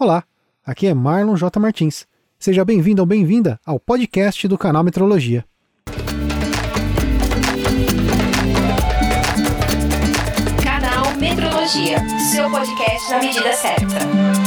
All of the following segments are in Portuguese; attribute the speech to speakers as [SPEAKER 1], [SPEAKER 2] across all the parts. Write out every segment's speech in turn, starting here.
[SPEAKER 1] Olá, aqui é Marlon J. Martins. Seja bem-vindo ou bem-vinda ao podcast do canal Metrologia.
[SPEAKER 2] Canal Metrologia, seu podcast na medida certa.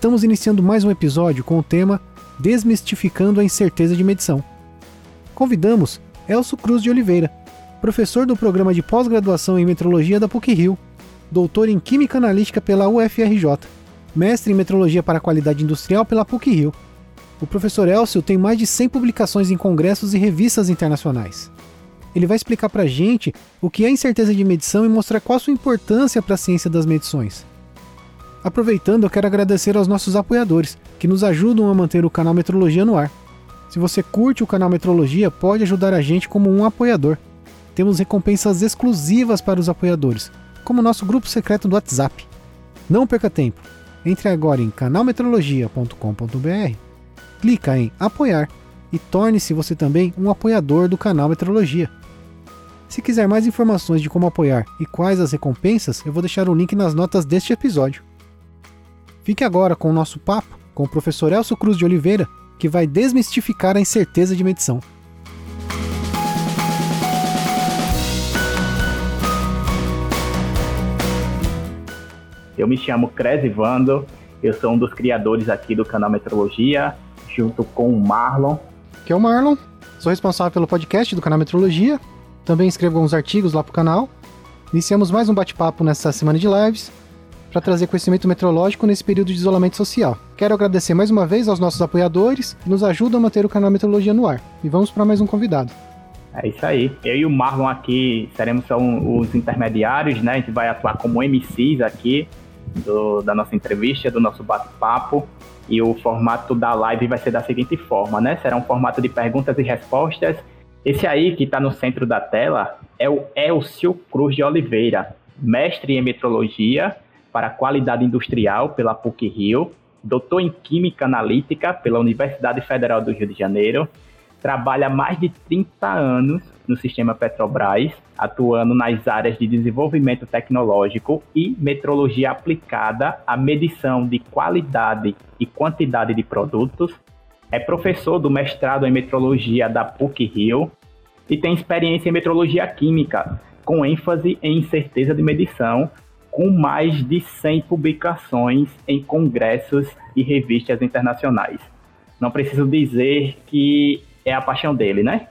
[SPEAKER 1] Estamos iniciando mais um episódio com o tema Desmistificando a Incerteza de Medição. Convidamos Elcio Cruz de Oliveira, professor do programa de pós-graduação em metrologia da PUC-Rio, doutor em Química Analítica pela UFRJ, mestre em metrologia para qualidade industrial pela PUC-Rio. O professor Elcio tem mais de 100 publicações em congressos e revistas internacionais. Ele vai explicar para a gente o que é incerteza de medição e mostrar qual a sua importância para a ciência das medições. Aproveitando, eu quero agradecer aos nossos apoiadores, que nos ajudam a manter o canal Metrologia no ar. Se você curte o canal Metrologia, pode ajudar a gente como um apoiador. Temos recompensas exclusivas para os apoiadores, como nosso grupo secreto do WhatsApp. Não perca tempo. Entre agora em canalmetrologia.com.br, clica em apoiar e torne-se você também um apoiador do canal Metrologia. Se quiser mais informações de como apoiar e quais as recompensas, eu vou deixar o link nas notas deste episódio. Fique agora com o nosso papo com o professor Elcio Cruz de Oliveira, que vai desmistificar a incerteza de medição.
[SPEAKER 3] Eu me chamo Cres Vando, eu sou um dos criadores aqui do canal Metrologia, junto com o Marlon.
[SPEAKER 1] Que é o Marlon, sou responsável pelo podcast do canal Metrologia, também escrevo alguns artigos lá pro canal. Iniciamos mais um bate-papo nessa semana de lives para trazer conhecimento meteorológico nesse período de isolamento social. Quero agradecer mais uma vez aos nossos apoiadores que nos ajudam a manter o canal Meteorologia no ar. E vamos para mais um convidado.
[SPEAKER 3] É isso aí. Eu e o Marlon aqui seremos os intermediários, né? A gente vai atuar como MCs aqui do, da nossa entrevista, do nosso bate-papo. E o formato da live vai ser da seguinte forma, né? Será um formato de perguntas e respostas. Esse aí que está no centro da tela é o Elcio Cruz de Oliveira, mestre em metrologia para a qualidade industrial pela PUC-Rio, doutor em Química Analítica pela Universidade Federal do Rio de Janeiro, trabalha há mais de 30 anos no sistema Petrobras, atuando nas áreas de desenvolvimento tecnológico e metrologia aplicada à medição de qualidade e quantidade de produtos. É professor do mestrado em metrologia da PUC-Rio e tem experiência em metrologia química, com ênfase em incerteza de medição com mais de 100 publicações em congressos e revistas internacionais. Não preciso dizer que é a paixão dele, né?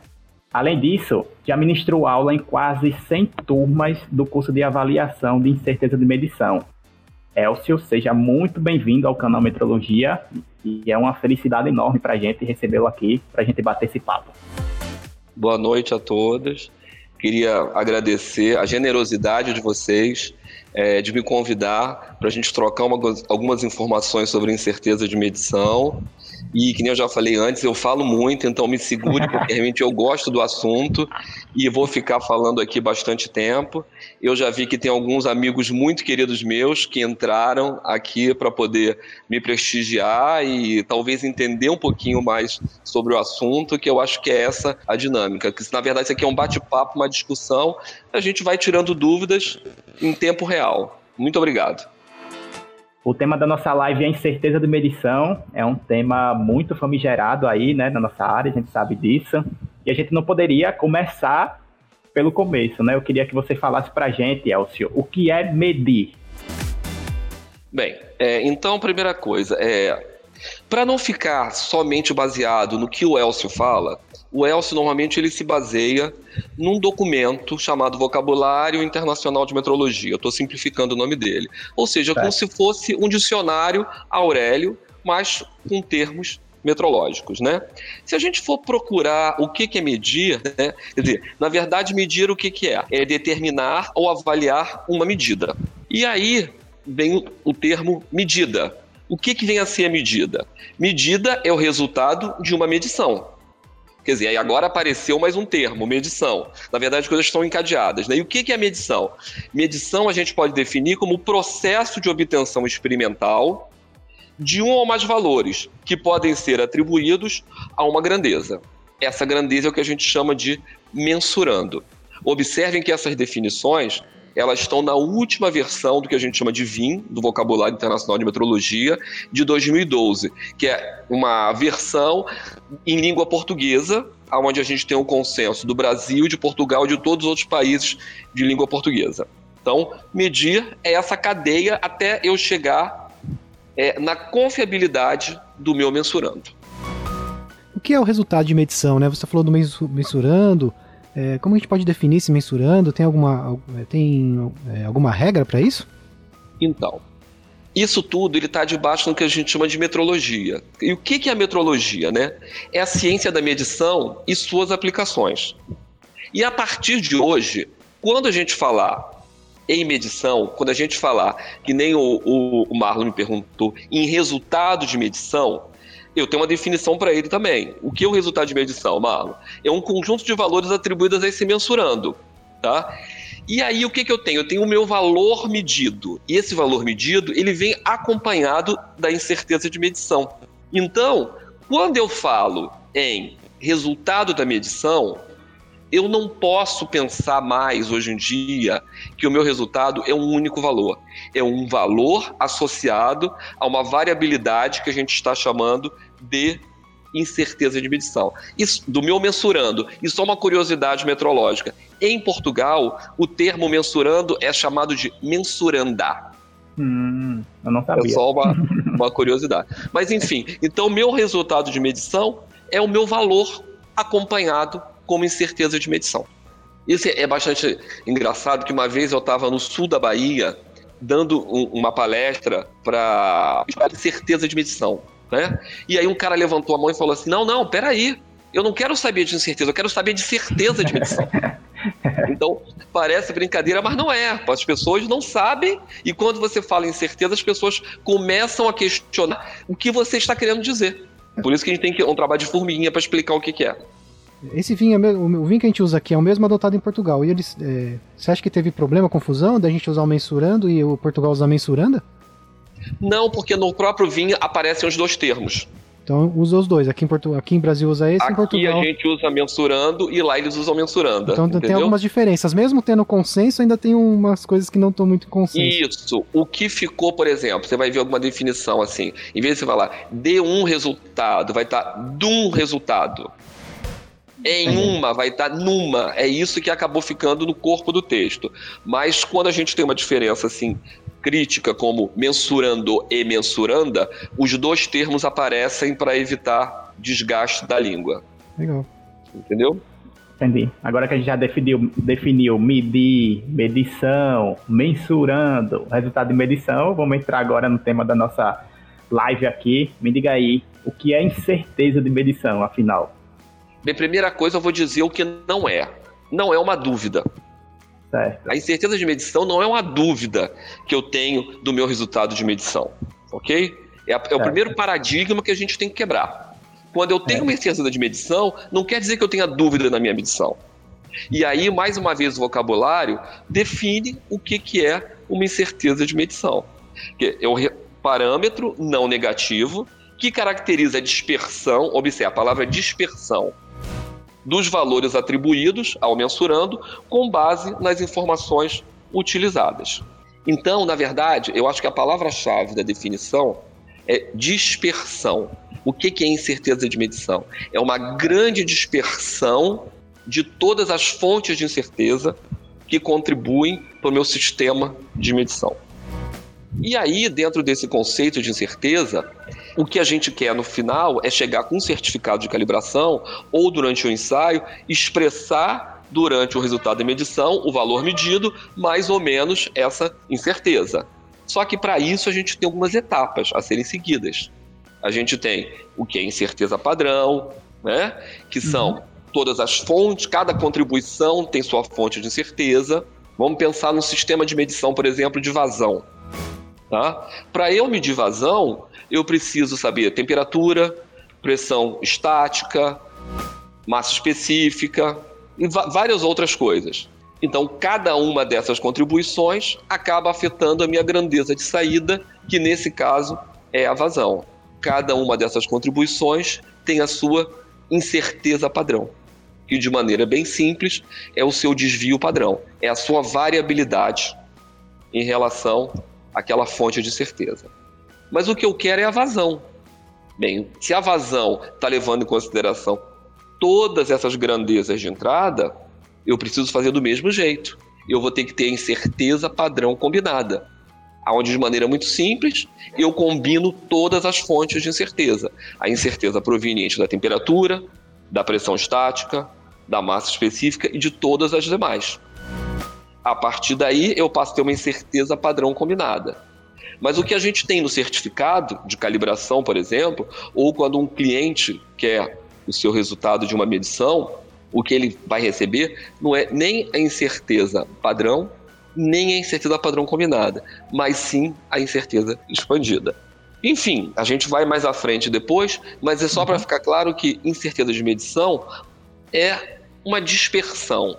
[SPEAKER 3] Além disso, já ministrou aula em quase 100 turmas do curso de avaliação de incerteza de medição. Elcio, seja muito bem-vindo ao canal Metrologia e é uma felicidade enorme para a gente recebê-lo aqui, para a gente bater esse papo.
[SPEAKER 4] Boa noite a todos. Queria agradecer a generosidade de vocês é, de me convidar para a gente trocar uma, algumas informações sobre incerteza de medição. E que nem eu já falei antes, eu falo muito, então me segure, porque realmente eu gosto do assunto e vou ficar falando aqui bastante tempo. Eu já vi que tem alguns amigos muito queridos meus que entraram aqui para poder me prestigiar e talvez entender um pouquinho mais sobre o assunto, que eu acho que é essa a dinâmica. Que na verdade isso aqui é um bate-papo, uma discussão, a gente vai tirando dúvidas em tempo real. Muito obrigado.
[SPEAKER 3] O tema da nossa live é incerteza de medição. É um tema muito famigerado aí, né, na nossa área, a gente sabe disso. E a gente não poderia começar pelo começo, né? Eu queria que você falasse para a gente, Elcio, o que é medir?
[SPEAKER 4] Bem, é, então, primeira coisa, é, para não ficar somente baseado no que o Elcio fala, o Elcio normalmente ele se baseia num documento chamado Vocabulário Internacional de Metrologia. Eu estou simplificando o nome dele. Ou seja, como se fosse um dicionário Aurélio, mas com termos metrológicos, né? Se a gente for procurar o que, que é medir, né? quer dizer, na verdade, medir o que, que é? É determinar ou avaliar uma medida. E aí vem o termo medida. O que, que vem a ser a medida? Medida é o resultado de uma medição. Quer dizer, aí agora apareceu mais um termo, medição. Na verdade, as coisas estão encadeadas. Né? E o que é medição? Medição a gente pode definir como o processo de obtenção experimental de um ou mais valores que podem ser atribuídos a uma grandeza. Essa grandeza é o que a gente chama de mensurando. Observem que essas definições elas estão na última versão do que a gente chama de VIM, do Vocabulário Internacional de Metrologia, de 2012, que é uma versão em língua portuguesa, onde a gente tem um consenso do Brasil, de Portugal e de todos os outros países de língua portuguesa. Então, medir é essa cadeia até eu chegar é, na confiabilidade do meu mensurando.
[SPEAKER 1] O que é o resultado de medição? Né? Você falou do mensurando, é, como a gente pode definir se mensurando? Tem alguma, é, tem, é, alguma regra para isso?
[SPEAKER 4] Então, isso tudo ele está debaixo do que a gente chama de metrologia. E o que, que é a metrologia? Né? É a ciência da medição e suas aplicações. E a partir de hoje, quando a gente falar em medição, quando a gente falar, que nem o, o, o Marlon me perguntou, em resultado de medição, eu tenho uma definição para ele também. O que é o resultado de medição, Marlon? É um conjunto de valores atribuídos a esse mensurando, tá? E aí o que, que eu tenho? Eu tenho o meu valor medido. E esse valor medido, ele vem acompanhado da incerteza de medição. Então, quando eu falo em resultado da medição, eu não posso pensar mais hoje em dia que o meu resultado é um único valor. É um valor associado a uma variabilidade que a gente está chamando de incerteza de medição. Isso, do meu mensurando. Isso é uma curiosidade metrológica. Em Portugal, o termo mensurando é chamado de mensurandar.
[SPEAKER 3] Hum, eu não sabia.
[SPEAKER 4] É só uma, uma curiosidade. Mas enfim, então meu resultado de medição é o meu valor acompanhado como incerteza de medição. Isso é bastante engraçado que uma vez eu estava no sul da Bahia dando um, uma palestra para certeza de medição, né? E aí um cara levantou a mão e falou assim: "Não, não, peraí, eu não quero saber de incerteza, eu quero saber de certeza de medição". Então, parece brincadeira, mas não é. As pessoas não sabem, e quando você fala em certeza, as pessoas começam a questionar o que você está querendo dizer. Por isso que a gente tem que um trabalho de formiguinha para explicar o que, que é.
[SPEAKER 1] Esse vinho, é o vinho que a gente usa aqui é o mesmo adotado em Portugal. E eles, é, você acha que teve problema, confusão da gente usar o mensurando e o Portugal usar mensuranda?
[SPEAKER 4] Não, porque no próprio vinho aparecem os dois termos.
[SPEAKER 1] Então usa os dois. Aqui em, Portu... aqui em Brasil usa esse,
[SPEAKER 4] aqui
[SPEAKER 1] em Portugal.
[SPEAKER 4] Aqui a gente usa mensurando e lá eles usam mensuranda. Então entendeu?
[SPEAKER 1] tem algumas diferenças. Mesmo tendo consenso, ainda tem umas coisas que não estão muito em consenso.
[SPEAKER 4] Isso. O que ficou, por exemplo, você vai ver alguma definição assim. Em vez de você falar de um resultado, vai estar de um resultado. Em uma vai estar numa. É isso que acabou ficando no corpo do texto. Mas quando a gente tem uma diferença assim crítica como mensurando e mensuranda, os dois termos aparecem para evitar desgaste da língua.
[SPEAKER 1] Legal.
[SPEAKER 4] Entendeu?
[SPEAKER 3] Entendi. Agora que a gente já definiu, definiu medir, medição, mensurando, resultado de medição, vamos entrar agora no tema da nossa live aqui. Me diga aí, o que é incerteza de medição, afinal?
[SPEAKER 4] Bem, primeira coisa, eu vou dizer o que não é. Não é uma dúvida.
[SPEAKER 3] Certo.
[SPEAKER 4] A incerteza de medição não é uma dúvida que eu tenho do meu resultado de medição. Ok? É, a, é o primeiro paradigma que a gente tem que quebrar. Quando eu tenho uma incerteza de medição, não quer dizer que eu tenha dúvida na minha medição. E aí, mais uma vez, o vocabulário define o que, que é uma incerteza de medição. Que é o parâmetro não negativo que caracteriza a dispersão, observe a palavra dispersão, dos valores atribuídos ao mensurando com base nas informações utilizadas. Então, na verdade, eu acho que a palavra-chave da definição é dispersão. O que é incerteza de medição? É uma grande dispersão de todas as fontes de incerteza que contribuem para o meu sistema de medição. E aí, dentro desse conceito de incerteza, o que a gente quer no final é chegar com um certificado de calibração ou durante o ensaio expressar durante o resultado da medição o valor medido, mais ou menos essa incerteza. Só que para isso a gente tem algumas etapas a serem seguidas. A gente tem o que é incerteza padrão, né? que são uhum. todas as fontes, cada contribuição tem sua fonte de incerteza. Vamos pensar no sistema de medição, por exemplo, de vazão. Tá? Para eu medir vazão, eu preciso saber temperatura, pressão estática, massa específica e várias outras coisas. Então, cada uma dessas contribuições acaba afetando a minha grandeza de saída, que nesse caso é a vazão. Cada uma dessas contribuições tem a sua incerteza padrão, que de maneira bem simples é o seu desvio padrão, é a sua variabilidade em relação àquela fonte de certeza. Mas o que eu quero é a vazão. Bem, se a vazão está levando em consideração todas essas grandezas de entrada, eu preciso fazer do mesmo jeito. Eu vou ter que ter a incerteza padrão combinada, aonde de maneira muito simples eu combino todas as fontes de incerteza. A incerteza proveniente da temperatura, da pressão estática, da massa específica e de todas as demais. A partir daí eu passo a ter uma incerteza padrão combinada. Mas o que a gente tem no certificado de calibração, por exemplo, ou quando um cliente quer o seu resultado de uma medição, o que ele vai receber não é nem a incerteza padrão, nem a incerteza padrão combinada, mas sim a incerteza expandida. Enfim, a gente vai mais à frente depois, mas é só para ficar claro que incerteza de medição é uma dispersão.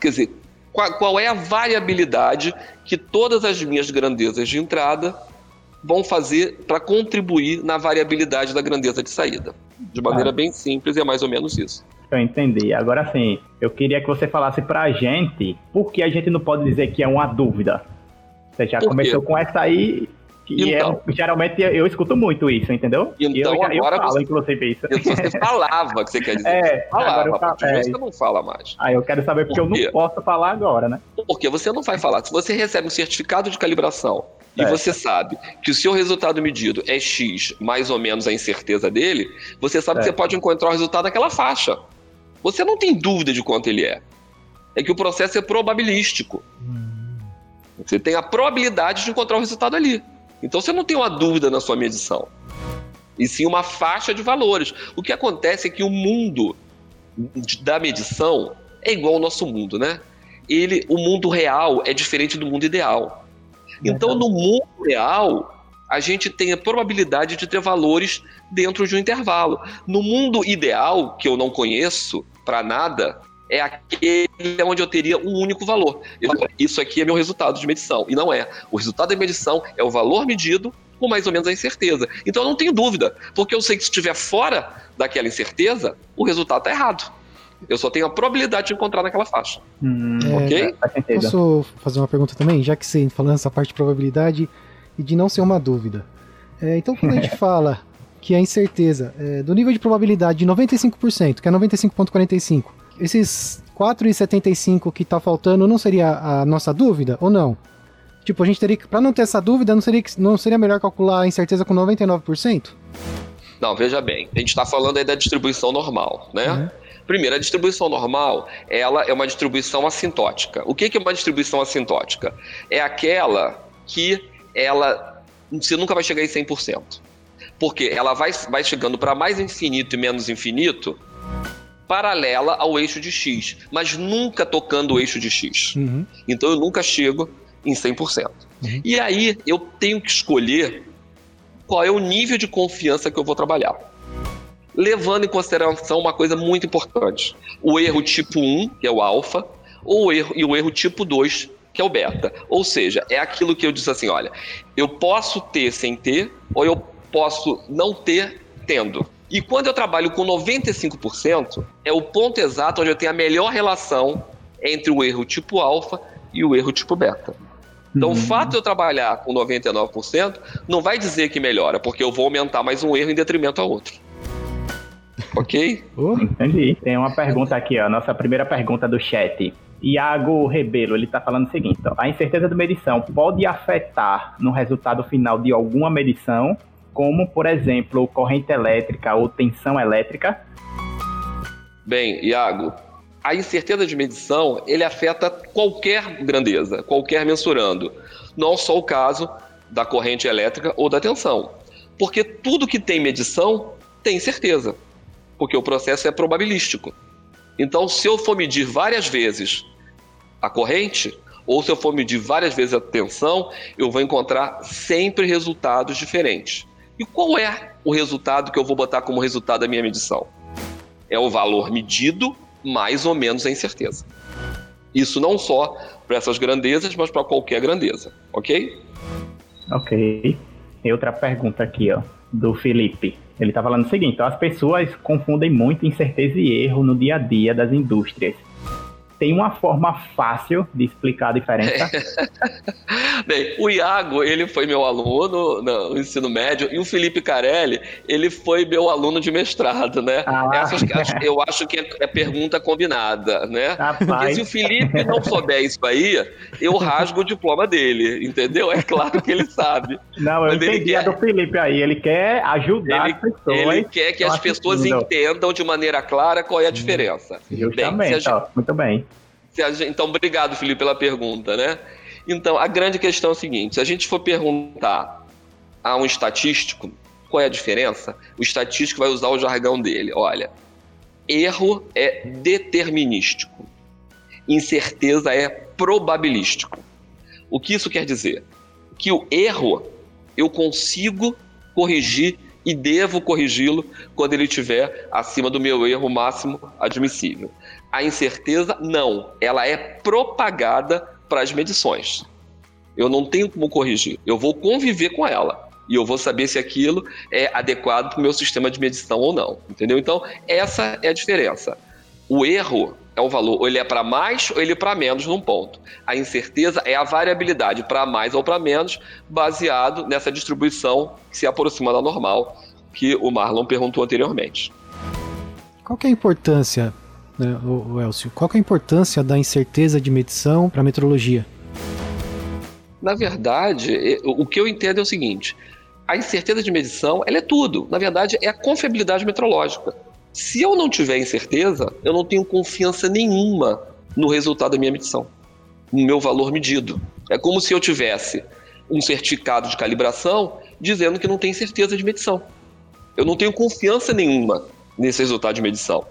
[SPEAKER 4] Quer dizer, qual, qual é a variabilidade que todas as minhas grandezas de entrada vão fazer para contribuir na variabilidade da grandeza de saída. De maneira ah. bem simples, é mais ou menos isso.
[SPEAKER 3] Eu entendi. Agora sim, eu queria que você falasse pra gente por que a gente não pode dizer que é uma dúvida. Você já começou com essa aí, e é então, é, geralmente eu escuto muito isso, entendeu?
[SPEAKER 4] Então
[SPEAKER 3] eu,
[SPEAKER 4] agora
[SPEAKER 3] eu falo,
[SPEAKER 4] você,
[SPEAKER 3] inclusive, isso.
[SPEAKER 4] Você falava que você quer dizer. É, falava, agora eu, é, você não fala mais.
[SPEAKER 3] Ah, eu quero saber porque por eu não posso falar agora, né?
[SPEAKER 4] Porque você não vai falar. Se você recebe um certificado de calibração e é. você sabe que o seu resultado medido é X, mais ou menos a incerteza dele, você sabe é. que você pode encontrar o resultado naquela faixa. Você não tem dúvida de quanto ele é. É que o processo é probabilístico. Hum. Você tem a probabilidade de encontrar o resultado ali. Então você não tem uma dúvida na sua medição. E sim uma faixa de valores. O que acontece é que o mundo da medição é igual ao nosso mundo, né? Ele, o mundo real é diferente do mundo ideal. Então, no mundo real, a gente tem a probabilidade de ter valores dentro de um intervalo. No mundo ideal, que eu não conheço, para nada é aquele onde eu teria um único valor. Eu, isso aqui é meu resultado de medição. E não é. O resultado da medição é o valor medido com mais ou menos a incerteza. Então eu não tenho dúvida, porque eu sei que se estiver fora daquela incerteza, o resultado está errado. Eu só tenho a probabilidade de encontrar naquela faixa.
[SPEAKER 1] Hum, ok? É, posso fazer uma pergunta também? Já que você falando essa parte de probabilidade e de não ser uma dúvida. É, então, quando a gente fala que a incerteza é, do nível de probabilidade de 95%, que é 95,45%, esses 4,75 que está faltando não seria a nossa dúvida ou não? Tipo, a gente teria que, para não ter essa dúvida, não seria, não seria melhor calcular a incerteza com 99%?
[SPEAKER 4] Não, veja bem, a gente está falando aí da distribuição normal, né? Uhum. Primeiro, a distribuição normal, ela é uma distribuição assintótica. O que é uma distribuição assintótica? É aquela que ela você nunca vai chegar em 100% porque ela vai, vai chegando para mais infinito e menos infinito paralela ao eixo de x, mas nunca tocando o eixo de x. Uhum. Então eu nunca chego em 100%. Uhum. E aí eu tenho que escolher qual é o nível de confiança que eu vou trabalhar. Levando em consideração uma coisa muito importante: o erro tipo 1, que é o alfa, ou o erro, e o erro tipo 2, que é o beta. Ou seja, é aquilo que eu disse assim: olha, eu posso ter sem ter, ou eu posso não ter tendo. E quando eu trabalho com 95%, é o ponto exato onde eu tenho a melhor relação entre o erro tipo alfa e o erro tipo beta. Então, uhum. o fato de eu trabalhar com 99% não vai dizer que melhora, porque eu vou aumentar mais um erro em detrimento a outro. Ok?
[SPEAKER 3] Uh. Entendi. Tem uma pergunta aqui, ó. Nossa primeira pergunta do chat. Iago Rebelo, ele está falando o seguinte: ó, a incerteza de medição pode afetar no resultado final de alguma medição como, por exemplo, corrente elétrica ou tensão elétrica?
[SPEAKER 4] Bem, Iago, a incerteza de medição ele afeta qualquer grandeza, qualquer mensurando, não só o caso da corrente elétrica ou da tensão, porque tudo que tem medição tem certeza, porque o processo é probabilístico. Então, se eu for medir várias vezes a corrente, ou se eu for medir várias vezes a tensão, eu vou encontrar sempre resultados diferentes. E qual é o resultado que eu vou botar como resultado da minha medição? É o valor medido mais ou menos a incerteza. Isso não só para essas grandezas, mas para qualquer grandeza, ok?
[SPEAKER 3] Ok. Outra pergunta aqui, ó, do Felipe. Ele está falando o seguinte: as pessoas confundem muito incerteza e erro no dia a dia das indústrias tem uma forma fácil de explicar a diferença?
[SPEAKER 4] Bem, o Iago, ele foi meu aluno no ensino médio e o Felipe Carelli, ele foi meu aluno de mestrado, né? Ah. Essas, eu acho que é pergunta combinada, né? Rapaz. Porque se o Felipe não souber isso aí, eu rasgo o diploma dele, entendeu? É claro que ele sabe.
[SPEAKER 3] Não, eu Mas entendi quer... a do Felipe aí, ele quer ajudar
[SPEAKER 4] ele,
[SPEAKER 3] as pessoas.
[SPEAKER 4] Ele quer que as pessoas entendam de maneira clara qual é a diferença.
[SPEAKER 3] Justamente, bem, gente... muito bem.
[SPEAKER 4] Então, obrigado, Felipe, pela pergunta, né? Então, a grande questão é o seguinte: se a gente for perguntar a um estatístico qual é a diferença, o estatístico vai usar o jargão dele. Olha, erro é determinístico, incerteza é probabilístico. O que isso quer dizer? Que o erro eu consigo corrigir e devo corrigi-lo quando ele estiver acima do meu erro máximo admissível. A incerteza, não. Ela é propagada para as medições. Eu não tenho como corrigir. Eu vou conviver com ela. E eu vou saber se aquilo é adequado para o meu sistema de medição ou não. Entendeu? Então, essa é a diferença. O erro é o valor, ou ele é para mais ou ele é para menos num ponto. A incerteza é a variabilidade para mais ou para menos, baseado nessa distribuição que se aproxima da normal, que o Marlon perguntou anteriormente.
[SPEAKER 1] Qual é a importância né, o, Elcio? Qual é a importância da incerteza de medição para a metrologia?
[SPEAKER 4] Na verdade, o que eu entendo é o seguinte: a incerteza de medição ela é tudo. Na verdade, é a confiabilidade metrológica. Se eu não tiver incerteza, eu não tenho confiança nenhuma no resultado da minha medição, no meu valor medido. É como se eu tivesse um certificado de calibração dizendo que não tem certeza de medição. Eu não tenho confiança nenhuma nesse resultado de medição.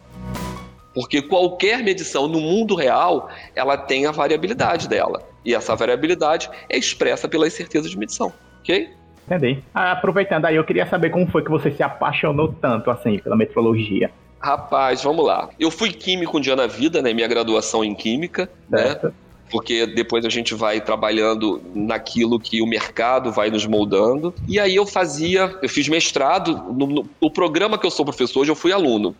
[SPEAKER 4] Porque qualquer medição no mundo real, ela tem a variabilidade dela. E essa variabilidade é expressa pela incerteza de medição, ok?
[SPEAKER 3] Entendi. Ah, aproveitando aí, eu queria saber como foi que você se apaixonou tanto assim pela metrologia.
[SPEAKER 4] Rapaz, vamos lá. Eu fui químico um dia na vida, né? Minha graduação em química, né? certo. né? Porque depois a gente vai trabalhando naquilo que o mercado vai nos moldando. E aí eu fazia, eu fiz mestrado. No, no, o programa que eu sou professor hoje, eu fui aluno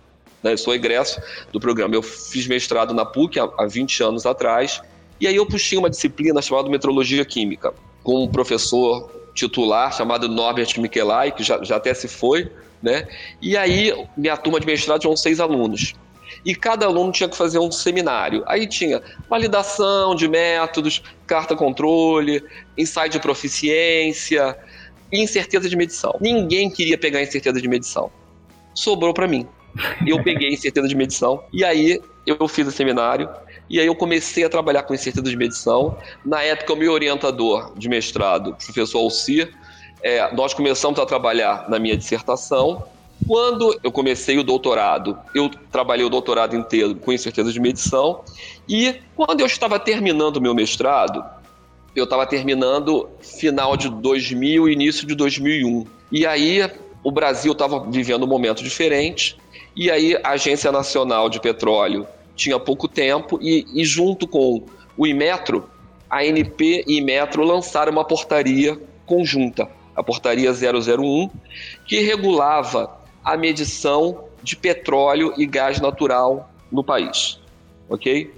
[SPEAKER 4] né? Eu sou egresso do programa. Eu fiz mestrado na PUC há, há 20 anos atrás, e aí eu puxei uma disciplina chamada Metrologia Química, com um professor titular chamado Norbert Michelai, que já, já até se foi, né? E aí minha turma de mestrado tinha seis alunos. E cada aluno tinha que fazer um seminário. Aí tinha validação de métodos, carta controle, ensaio de proficiência incerteza de medição. Ninguém queria pegar incerteza de medição. Sobrou para mim eu peguei incerteza de medição e aí eu fiz o seminário e aí eu comecei a trabalhar com incerteza de medição. Na época, o meu orientador de mestrado, o professor Alcir, é, nós começamos a trabalhar na minha dissertação. Quando eu comecei o doutorado, eu trabalhei o doutorado inteiro com incerteza de medição. E quando eu estava terminando o meu mestrado, eu estava terminando final de 2000, início de 2001. E aí o Brasil estava vivendo um momento diferente e aí a Agência Nacional de Petróleo tinha pouco tempo e, e junto com o Imetro, a ANP e Imetro lançaram uma portaria conjunta, a portaria 001, que regulava a medição de petróleo e gás natural no país, ok?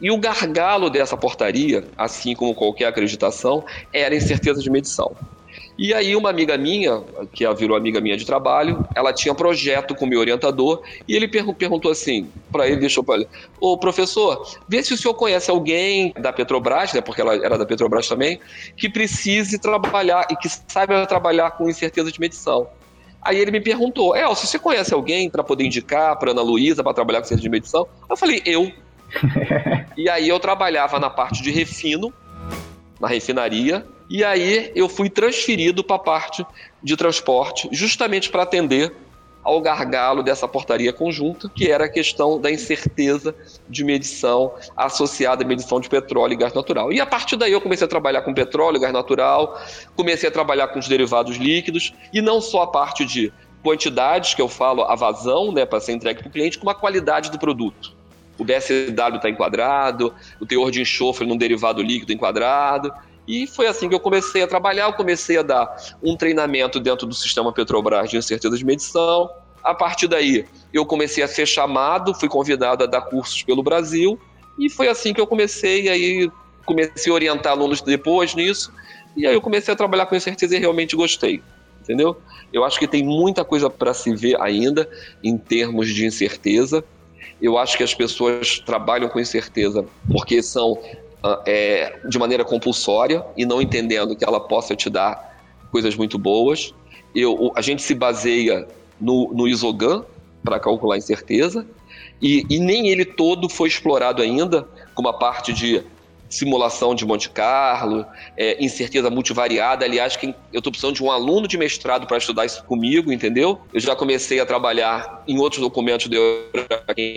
[SPEAKER 4] E o gargalo dessa portaria, assim como qualquer acreditação, era a incerteza de medição. E aí uma amiga minha, que virou amiga minha de trabalho, ela tinha projeto com o meu orientador e ele perguntou assim para ele, deixou para ele, ô professor, vê se o senhor conhece alguém da Petrobras, né, porque ela era da Petrobras também, que precise trabalhar e que saiba trabalhar com incerteza de medição. Aí ele me perguntou, El, se você conhece alguém para poder indicar para Ana Luísa para trabalhar com incerteza de medição? Eu falei, eu. e aí eu trabalhava na parte de refino, na refinaria, e aí eu fui transferido para a parte de transporte, justamente para atender ao gargalo dessa portaria conjunta, que era a questão da incerteza de medição associada à medição de petróleo e gás natural. E a partir daí eu comecei a trabalhar com petróleo, gás natural, comecei a trabalhar com os derivados líquidos, e não só a parte de quantidades, que eu falo, a vazão, né, para ser entregue para o cliente, como a qualidade do produto. O BSW está enquadrado, o teor de enxofre num derivado líquido enquadrado. E foi assim que eu comecei a trabalhar. Eu comecei a dar um treinamento dentro do sistema Petrobras de incerteza de medição. A partir daí, eu comecei a ser chamado, fui convidado a dar cursos pelo Brasil. E foi assim que eu comecei. Aí comecei a orientar alunos depois nisso. E aí eu comecei a trabalhar com incerteza e realmente gostei. Entendeu? Eu acho que tem muita coisa para se ver ainda em termos de incerteza. Eu acho que as pessoas trabalham com incerteza porque são é, de maneira compulsória e não entendendo que ela possa te dar coisas muito boas. Eu, a gente se baseia no, no Isogan para calcular incerteza e, e nem ele todo foi explorado ainda, como a parte de simulação de Monte Carlo, é, incerteza multivariada. Aliás, quem, eu estou precisando de um aluno de mestrado para estudar isso comigo, entendeu? Eu já comecei a trabalhar em outros documentos de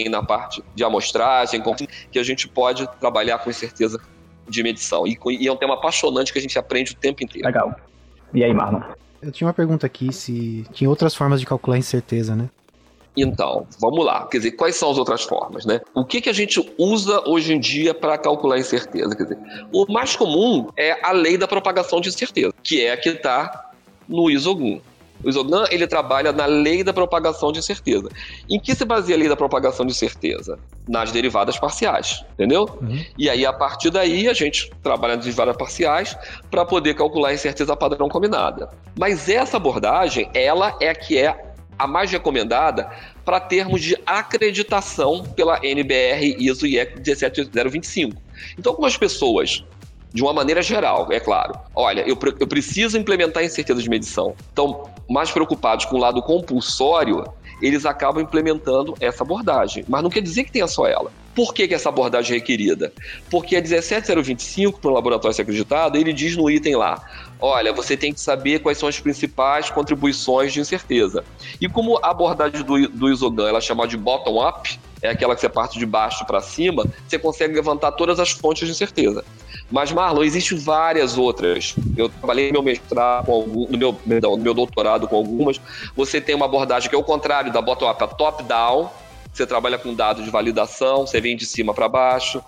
[SPEAKER 4] na parte de amostragem, que a gente pode trabalhar com incerteza de medição. E, e é um tema apaixonante que a gente aprende o tempo inteiro.
[SPEAKER 3] Legal. E aí, Marlon?
[SPEAKER 1] Eu tinha uma pergunta aqui se tinha outras formas de calcular incerteza, né?
[SPEAKER 4] Então, vamos lá. Quer dizer, quais são as outras formas, né? O que, que a gente usa hoje em dia para calcular incerteza? Quer dizer, o mais comum é a lei da propagação de incerteza, que é a que está no ISOGUN. O Isogan ele trabalha na lei da propagação de incerteza. Em que se baseia a lei da propagação de incerteza? Nas derivadas parciais, entendeu? Uhum. E aí, a partir daí, a gente trabalha nas derivadas parciais para poder calcular a incerteza padrão combinada. Mas essa abordagem, ela é a que é a mais recomendada para termos de acreditação pela NBR ISO IEC 17025. Então, como as pessoas, de uma maneira geral, é claro, olha, eu, eu preciso implementar incerteza de medição, estão mais preocupados com o lado compulsório, eles acabam implementando essa abordagem. Mas não quer dizer que tenha só ela. Por que, que essa abordagem é requerida? Porque a 17025, para o laboratório ser acreditado, ele diz no item lá: olha, você tem que saber quais são as principais contribuições de incerteza. E como a abordagem do, do Isogan ela é chamada de bottom-up, é aquela que você parte de baixo para cima, você consegue levantar todas as fontes de incerteza. Mas, Marlon, existem várias outras. Eu trabalhei no meu mestrado, com algum, no, meu, no meu doutorado com algumas. Você tem uma abordagem que é o contrário da bottom-up, a top-down, você trabalha com dados de validação, você vem de cima para baixo.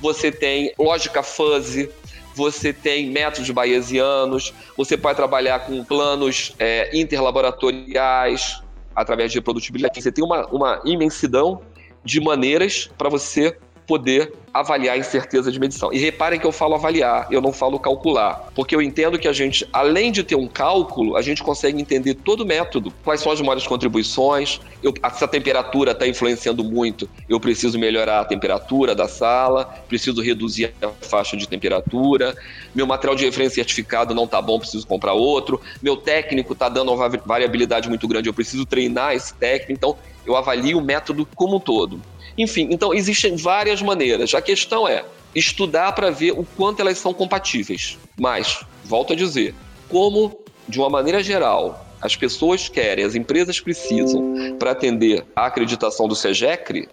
[SPEAKER 4] Você tem lógica fuzzy, você tem métodos bayesianos, você pode trabalhar com planos é, interlaboratoriais através de reprodutibilidade. Você tem uma, uma imensidão de maneiras para você poder avaliar a incerteza de medição. E reparem que eu falo avaliar, eu não falo calcular, porque eu entendo que a gente, além de ter um cálculo, a gente consegue entender todo o método, quais são as maiores contribuições, eu, se a temperatura está influenciando muito, eu preciso melhorar a temperatura da sala, preciso reduzir a faixa de temperatura, meu material de referência certificado não está bom, preciso comprar outro, meu técnico está dando uma variabilidade muito grande, eu preciso treinar esse técnico, então eu avalio o método como um todo. Enfim, então existem várias maneiras. A questão é estudar para ver o quanto elas são compatíveis. Mas, volto a dizer, como, de uma maneira geral, as pessoas querem, as empresas precisam para atender a acreditação do SEGECRE,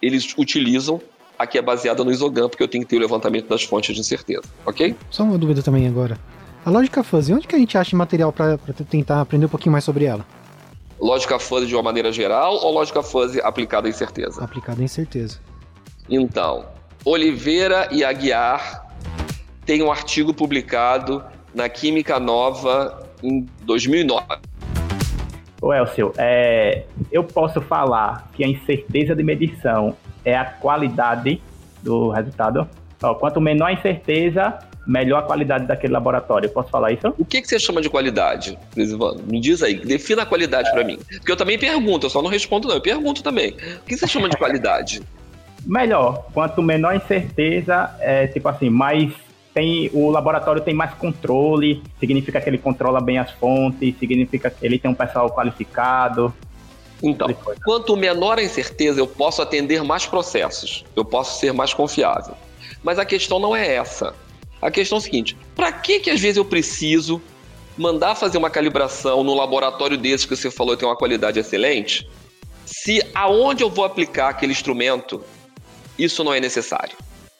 [SPEAKER 4] eles utilizam a que é baseada no Isogan, porque eu tenho que ter o levantamento das fontes de incerteza, ok?
[SPEAKER 1] Só uma dúvida também agora. A lógica fuzzy, onde que a gente acha material para tentar aprender um pouquinho mais sobre ela?
[SPEAKER 4] Lógica fuzzy de uma maneira geral ou lógica fuzzy aplicada em certeza?
[SPEAKER 1] Aplicada em certeza.
[SPEAKER 4] Então, Oliveira e Aguiar têm um artigo publicado na Química Nova em 2009.
[SPEAKER 3] Ô Elcio, é, eu posso falar que a incerteza de medição é a qualidade do resultado? Ó, quanto menor a incerteza, melhor a qualidade daquele laboratório. Posso falar isso?
[SPEAKER 4] O que, que você chama de qualidade, Crisivano? Me diz aí, defina a qualidade para mim. Porque eu também pergunto, eu só não respondo não, eu pergunto também. O que você chama de qualidade?
[SPEAKER 3] Melhor. Quanto menor a incerteza, é tipo assim, mais tem o laboratório tem mais controle, significa que ele controla bem as fontes, significa que ele tem um pessoal qualificado.
[SPEAKER 4] Então, quanto menor a incerteza, eu posso atender mais processos, eu posso ser mais confiável. Mas a questão não é essa. A questão é a seguinte: para que que às vezes eu preciso mandar fazer uma calibração no laboratório desse que você falou tem uma qualidade excelente, se aonde eu vou aplicar aquele instrumento, isso não é necessário.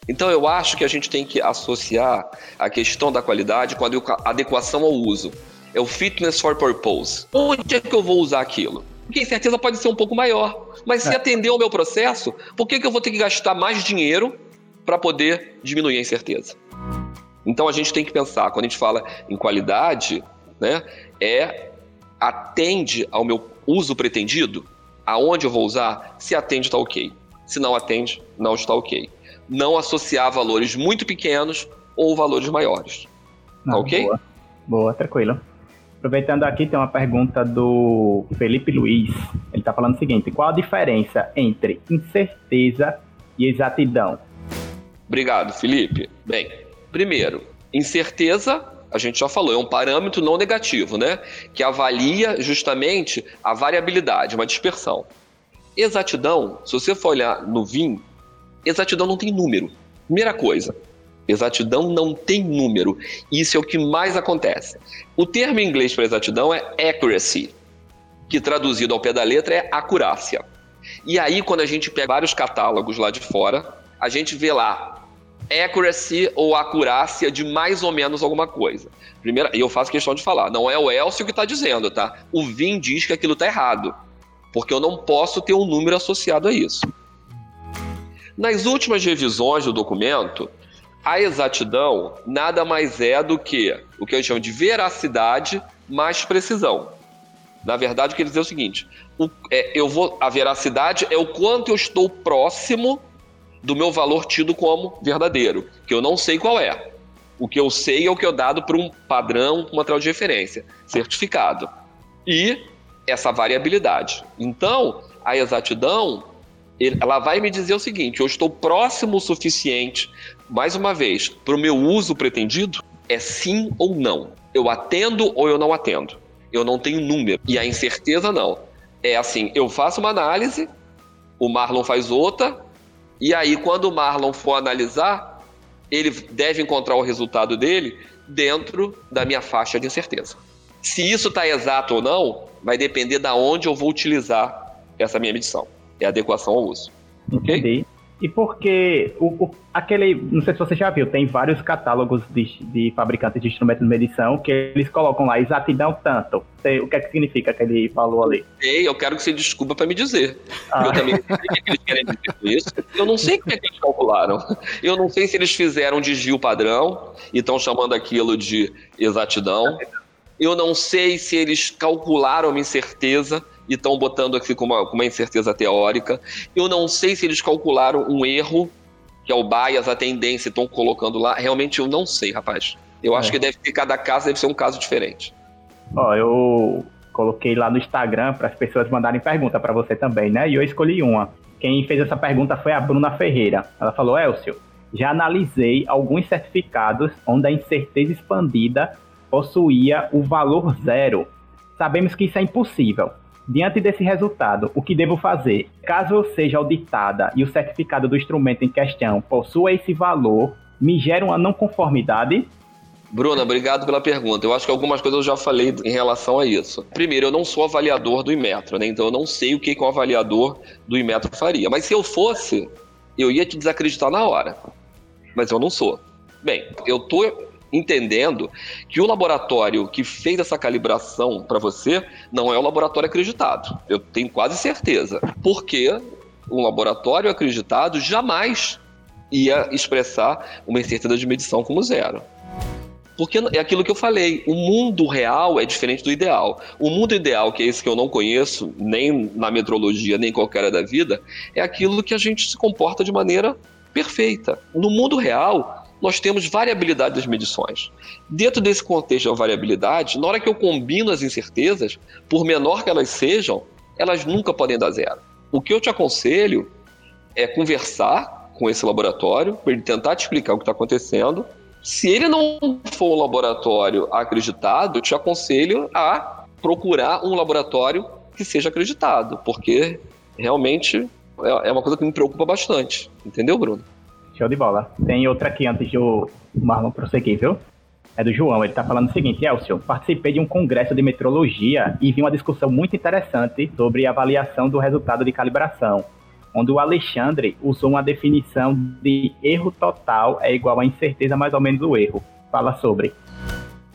[SPEAKER 4] Então eu acho que a gente tem que associar a questão da qualidade com a adequação ao uso. É o fitness for purpose. Onde é que eu vou usar aquilo? Porque a incerteza pode ser um pouco maior. Mas se é. atender ao meu processo, por que, que eu vou ter que gastar mais dinheiro para poder diminuir a incerteza? Então a gente tem que pensar, quando a gente fala em qualidade, né, é atende ao meu uso pretendido? Aonde eu vou usar? Se atende, está ok. Se não atende, não está ok. Não associar valores muito pequenos ou valores maiores. Tá ok?
[SPEAKER 3] Boa, boa tranquilo. Aproveitando aqui, tem uma pergunta do Felipe Luiz. Ele está falando o seguinte: qual a diferença entre incerteza e exatidão?
[SPEAKER 4] Obrigado, Felipe. Bem, primeiro, incerteza, a gente já falou, é um parâmetro não negativo, né? Que avalia justamente a variabilidade, uma dispersão. Exatidão, se você for olhar no VIN, exatidão não tem número. Primeira coisa, Exatidão não tem número. Isso é o que mais acontece. O termo em inglês para exatidão é accuracy, que traduzido ao pé da letra é acurácia. E aí, quando a gente pega vários catálogos lá de fora, a gente vê lá accuracy ou acurácia de mais ou menos alguma coisa. Primeiro, e eu faço questão de falar, não é o Elcio que está dizendo, tá? O VIN diz que aquilo está errado, porque eu não posso ter um número associado a isso. Nas últimas revisões do documento, a exatidão nada mais é do que o que eu chamo de veracidade mais precisão. Na verdade, o que ele diz é o seguinte: o, é, eu vou, a veracidade é o quanto eu estou próximo do meu valor tido como verdadeiro, que eu não sei qual é. O que eu sei é o que é dado por um padrão, um material de referência, certificado. E essa variabilidade. Então, a exatidão, ela vai me dizer o seguinte: eu estou próximo o suficiente mais uma vez, para o meu uso pretendido, é sim ou não. Eu atendo ou eu não atendo. Eu não tenho número. E a incerteza não. É assim, eu faço uma análise, o Marlon faz outra, e aí quando o Marlon for analisar, ele deve encontrar o resultado dele dentro da minha faixa de incerteza. Se isso está exato ou não, vai depender da onde eu vou utilizar essa minha medição. É adequação ao uso.
[SPEAKER 3] Entendi. E porque o, o, aquele, não sei se você já viu, tem vários catálogos de, de fabricantes de instrumentos de medição que eles colocam lá exatidão tanto. o que é que significa aquele valor ali?
[SPEAKER 4] Ei, eu quero que você desculpa para me dizer. Ah. Eu também não sei o que eles querem dizer com isso. Eu não sei o que, é que eles calcularam. Eu não sei se eles fizeram desvio padrão e estão chamando aquilo de exatidão. Eu não sei se eles calcularam uma incerteza e estão botando aqui com uma, com uma incerteza teórica. Eu não sei se eles calcularam um erro, que é o bias, a tendência, estão colocando lá. Realmente eu não sei, rapaz. Eu é. acho que deve ter, cada caso deve ser um caso diferente.
[SPEAKER 3] Ó, eu coloquei lá no Instagram para as pessoas mandarem pergunta para você também, né? E eu escolhi uma. Quem fez essa pergunta foi a Bruna Ferreira. Ela falou: Elcio, já analisei alguns certificados onde a incerteza expandida possuía o valor zero. Sabemos que isso é impossível. Diante desse resultado, o que devo fazer? Caso eu seja auditada e o certificado do instrumento em questão possua esse valor, me gera uma não conformidade?
[SPEAKER 4] Bruna, obrigado pela pergunta. Eu acho que algumas coisas eu já falei em relação a isso. Primeiro, eu não sou avaliador do Imetro, né? Então eu não sei o que, um avaliador do Imetro faria. Mas se eu fosse, eu ia te desacreditar na hora. Mas eu não sou. Bem, eu tô entendendo que o laboratório que fez essa calibração para você não é o laboratório acreditado. Eu tenho quase certeza. Porque um laboratório acreditado jamais ia expressar uma incerteza de medição como zero. Porque é aquilo que eu falei, o mundo real é diferente do ideal. O mundo ideal, que é esse que eu não conheço, nem na metrologia, nem em qualquer área da vida, é aquilo que a gente se comporta de maneira perfeita. No mundo real, nós temos variabilidade das medições. Dentro desse contexto da variabilidade, na hora que eu combino as incertezas, por menor que elas sejam, elas nunca podem dar zero. O que eu te aconselho é conversar com esse laboratório para ele tentar te explicar o que está acontecendo. Se ele não for um laboratório acreditado, eu te aconselho a procurar um laboratório que seja acreditado, porque realmente é, é uma coisa que me preocupa bastante. Entendeu, Bruno?
[SPEAKER 3] Show de bola. Tem outra aqui antes de o Marlon prosseguir, viu? é do João. Ele está falando o seguinte: Elcio, participei de um congresso de metrologia e vi uma discussão muito interessante sobre avaliação do resultado de calibração, onde o Alexandre usou uma definição de erro total é igual a incerteza mais ou menos o erro. Fala sobre.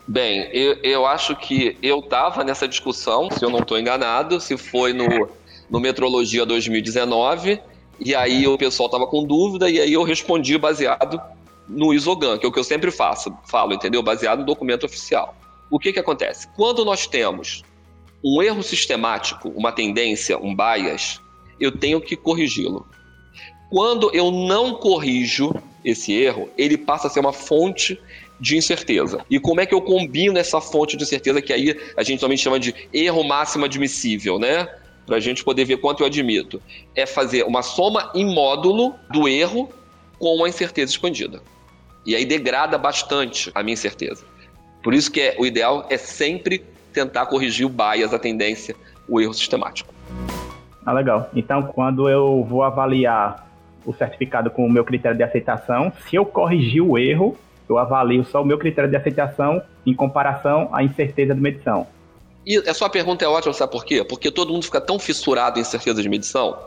[SPEAKER 4] Bem, eu, eu acho que eu estava nessa discussão, se eu não estou enganado, se foi no, no Metrologia 2019, e aí o pessoal estava com dúvida, e aí eu respondi baseado no Isogan, que é o que eu sempre faço, falo, entendeu? Baseado no documento oficial. O que, que acontece? Quando nós temos um erro sistemático, uma tendência, um bias, eu tenho que corrigi-lo. Quando eu não corrijo esse erro, ele passa a ser uma fonte de incerteza. E como é que eu combino essa fonte de incerteza que aí a gente também chama de erro máximo admissível, né? Para a gente poder ver quanto eu admito. É fazer uma soma em módulo do erro com a incerteza expandida. E aí degrada bastante a minha incerteza. Por isso que é, o ideal é sempre tentar corrigir o bias, a tendência, o erro sistemático.
[SPEAKER 3] Ah, legal. Então, quando eu vou avaliar o certificado com o meu critério de aceitação, se eu corrigir o erro, eu avalio só o meu critério de aceitação em comparação à incerteza de medição.
[SPEAKER 4] E a sua pergunta é ótima, sabe por quê? Porque todo mundo fica tão fissurado em incerteza de medição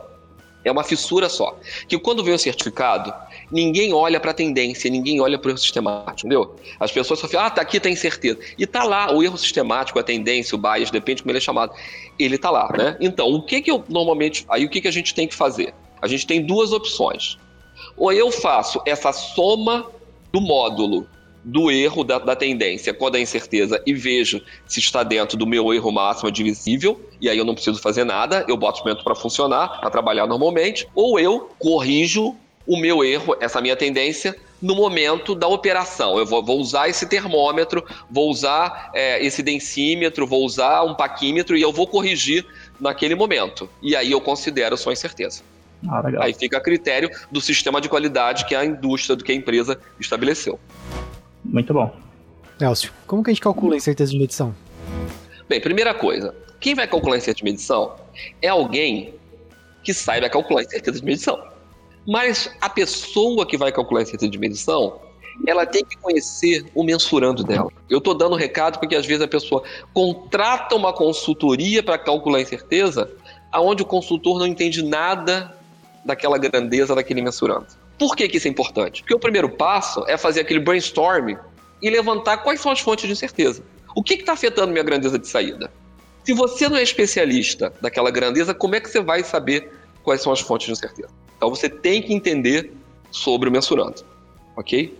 [SPEAKER 4] é uma fissura só. Que quando vem o certificado, ninguém olha para a tendência, ninguém olha para o erro sistemático, entendeu? As pessoas só falam, ah, tá aqui, tá incerteza. E tá lá, o erro sistemático, a tendência, o bias, depende como ele é chamado. Ele tá lá, né? Então, o que que eu normalmente. Aí o que que a gente tem que fazer? A gente tem duas opções. Ou eu faço essa soma do módulo do erro da, da, tendência com a da incerteza e vejo se está dentro do meu erro máximo admissível, e aí eu não preciso fazer nada, eu boto o instrumento para funcionar, para trabalhar normalmente, ou eu corrijo o meu erro, essa minha tendência, no momento da operação. Eu vou, vou usar esse termômetro, vou usar é, esse densímetro, vou usar um paquímetro e eu vou corrigir naquele momento. E aí eu considero sua incerteza. Ah, aí fica a critério do sistema de qualidade que a indústria, do que a empresa estabeleceu.
[SPEAKER 3] Muito bom.
[SPEAKER 1] Elcio, como que a gente calcula a incerteza de medição?
[SPEAKER 4] Bem, primeira coisa, quem vai calcular a incerteza de medição é alguém que saiba calcular a incerteza de medição. Mas a pessoa que vai calcular a incerteza de medição, ela tem que conhecer o mensurando dela. Eu estou dando recado porque às vezes a pessoa contrata uma consultoria para calcular a incerteza, aonde o consultor não entende nada daquela grandeza daquele mensurando. Por que, que isso é importante? Porque o primeiro passo é fazer aquele brainstorming e levantar quais são as fontes de incerteza. O que está afetando minha grandeza de saída? Se você não é especialista daquela grandeza, como é que você vai saber quais são as fontes de incerteza? Então você tem que entender sobre o mensurando, ok?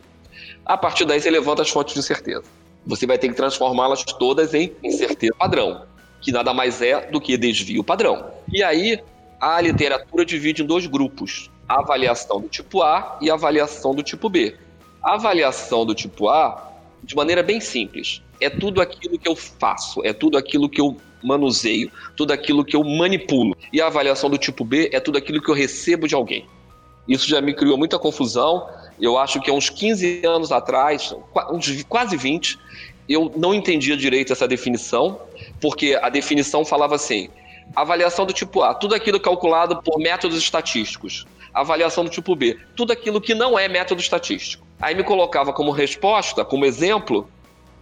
[SPEAKER 4] A partir daí você levanta as fontes de incerteza. Você vai ter que transformá-las todas em incerteza padrão, que nada mais é do que desvio padrão. E aí a literatura divide em dois grupos: a avaliação do tipo A e avaliação do tipo B. A avaliação do tipo A, de maneira bem simples, é tudo aquilo que eu faço, é tudo aquilo que eu manuseio, tudo aquilo que eu manipulo. E a avaliação do tipo B é tudo aquilo que eu recebo de alguém. Isso já me criou muita confusão. Eu acho que há uns 15 anos atrás, uns quase 20, eu não entendia direito essa definição, porque a definição falava assim: avaliação do tipo A, tudo aquilo calculado por métodos estatísticos avaliação do tipo B. Tudo aquilo que não é método estatístico. Aí me colocava como resposta, como exemplo,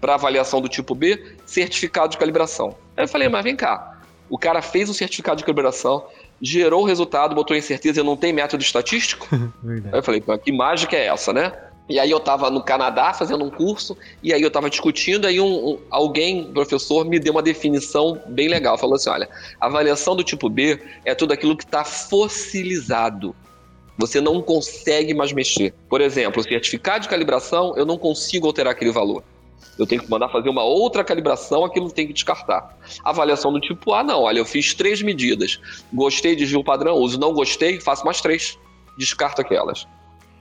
[SPEAKER 4] para avaliação do tipo B, certificado de calibração. Aí eu falei, mas vem cá, o cara fez o certificado de calibração, gerou o resultado, botou incerteza e não tem método estatístico? aí eu falei, que mágica é essa, né? E aí eu estava no Canadá fazendo um curso, e aí eu estava discutindo, aí um, um, alguém, professor, me deu uma definição bem legal. Falou assim: olha, avaliação do tipo B é tudo aquilo que está fossilizado. Você não consegue mais mexer. Por exemplo, o certificado de calibração, eu não consigo alterar aquele valor. Eu tenho que mandar fazer uma outra calibração, aquilo tem que descartar. Avaliação do tipo A, não. Olha, eu fiz três medidas. Gostei, desvio padrão, uso. Não gostei, faço mais três. Descarto aquelas.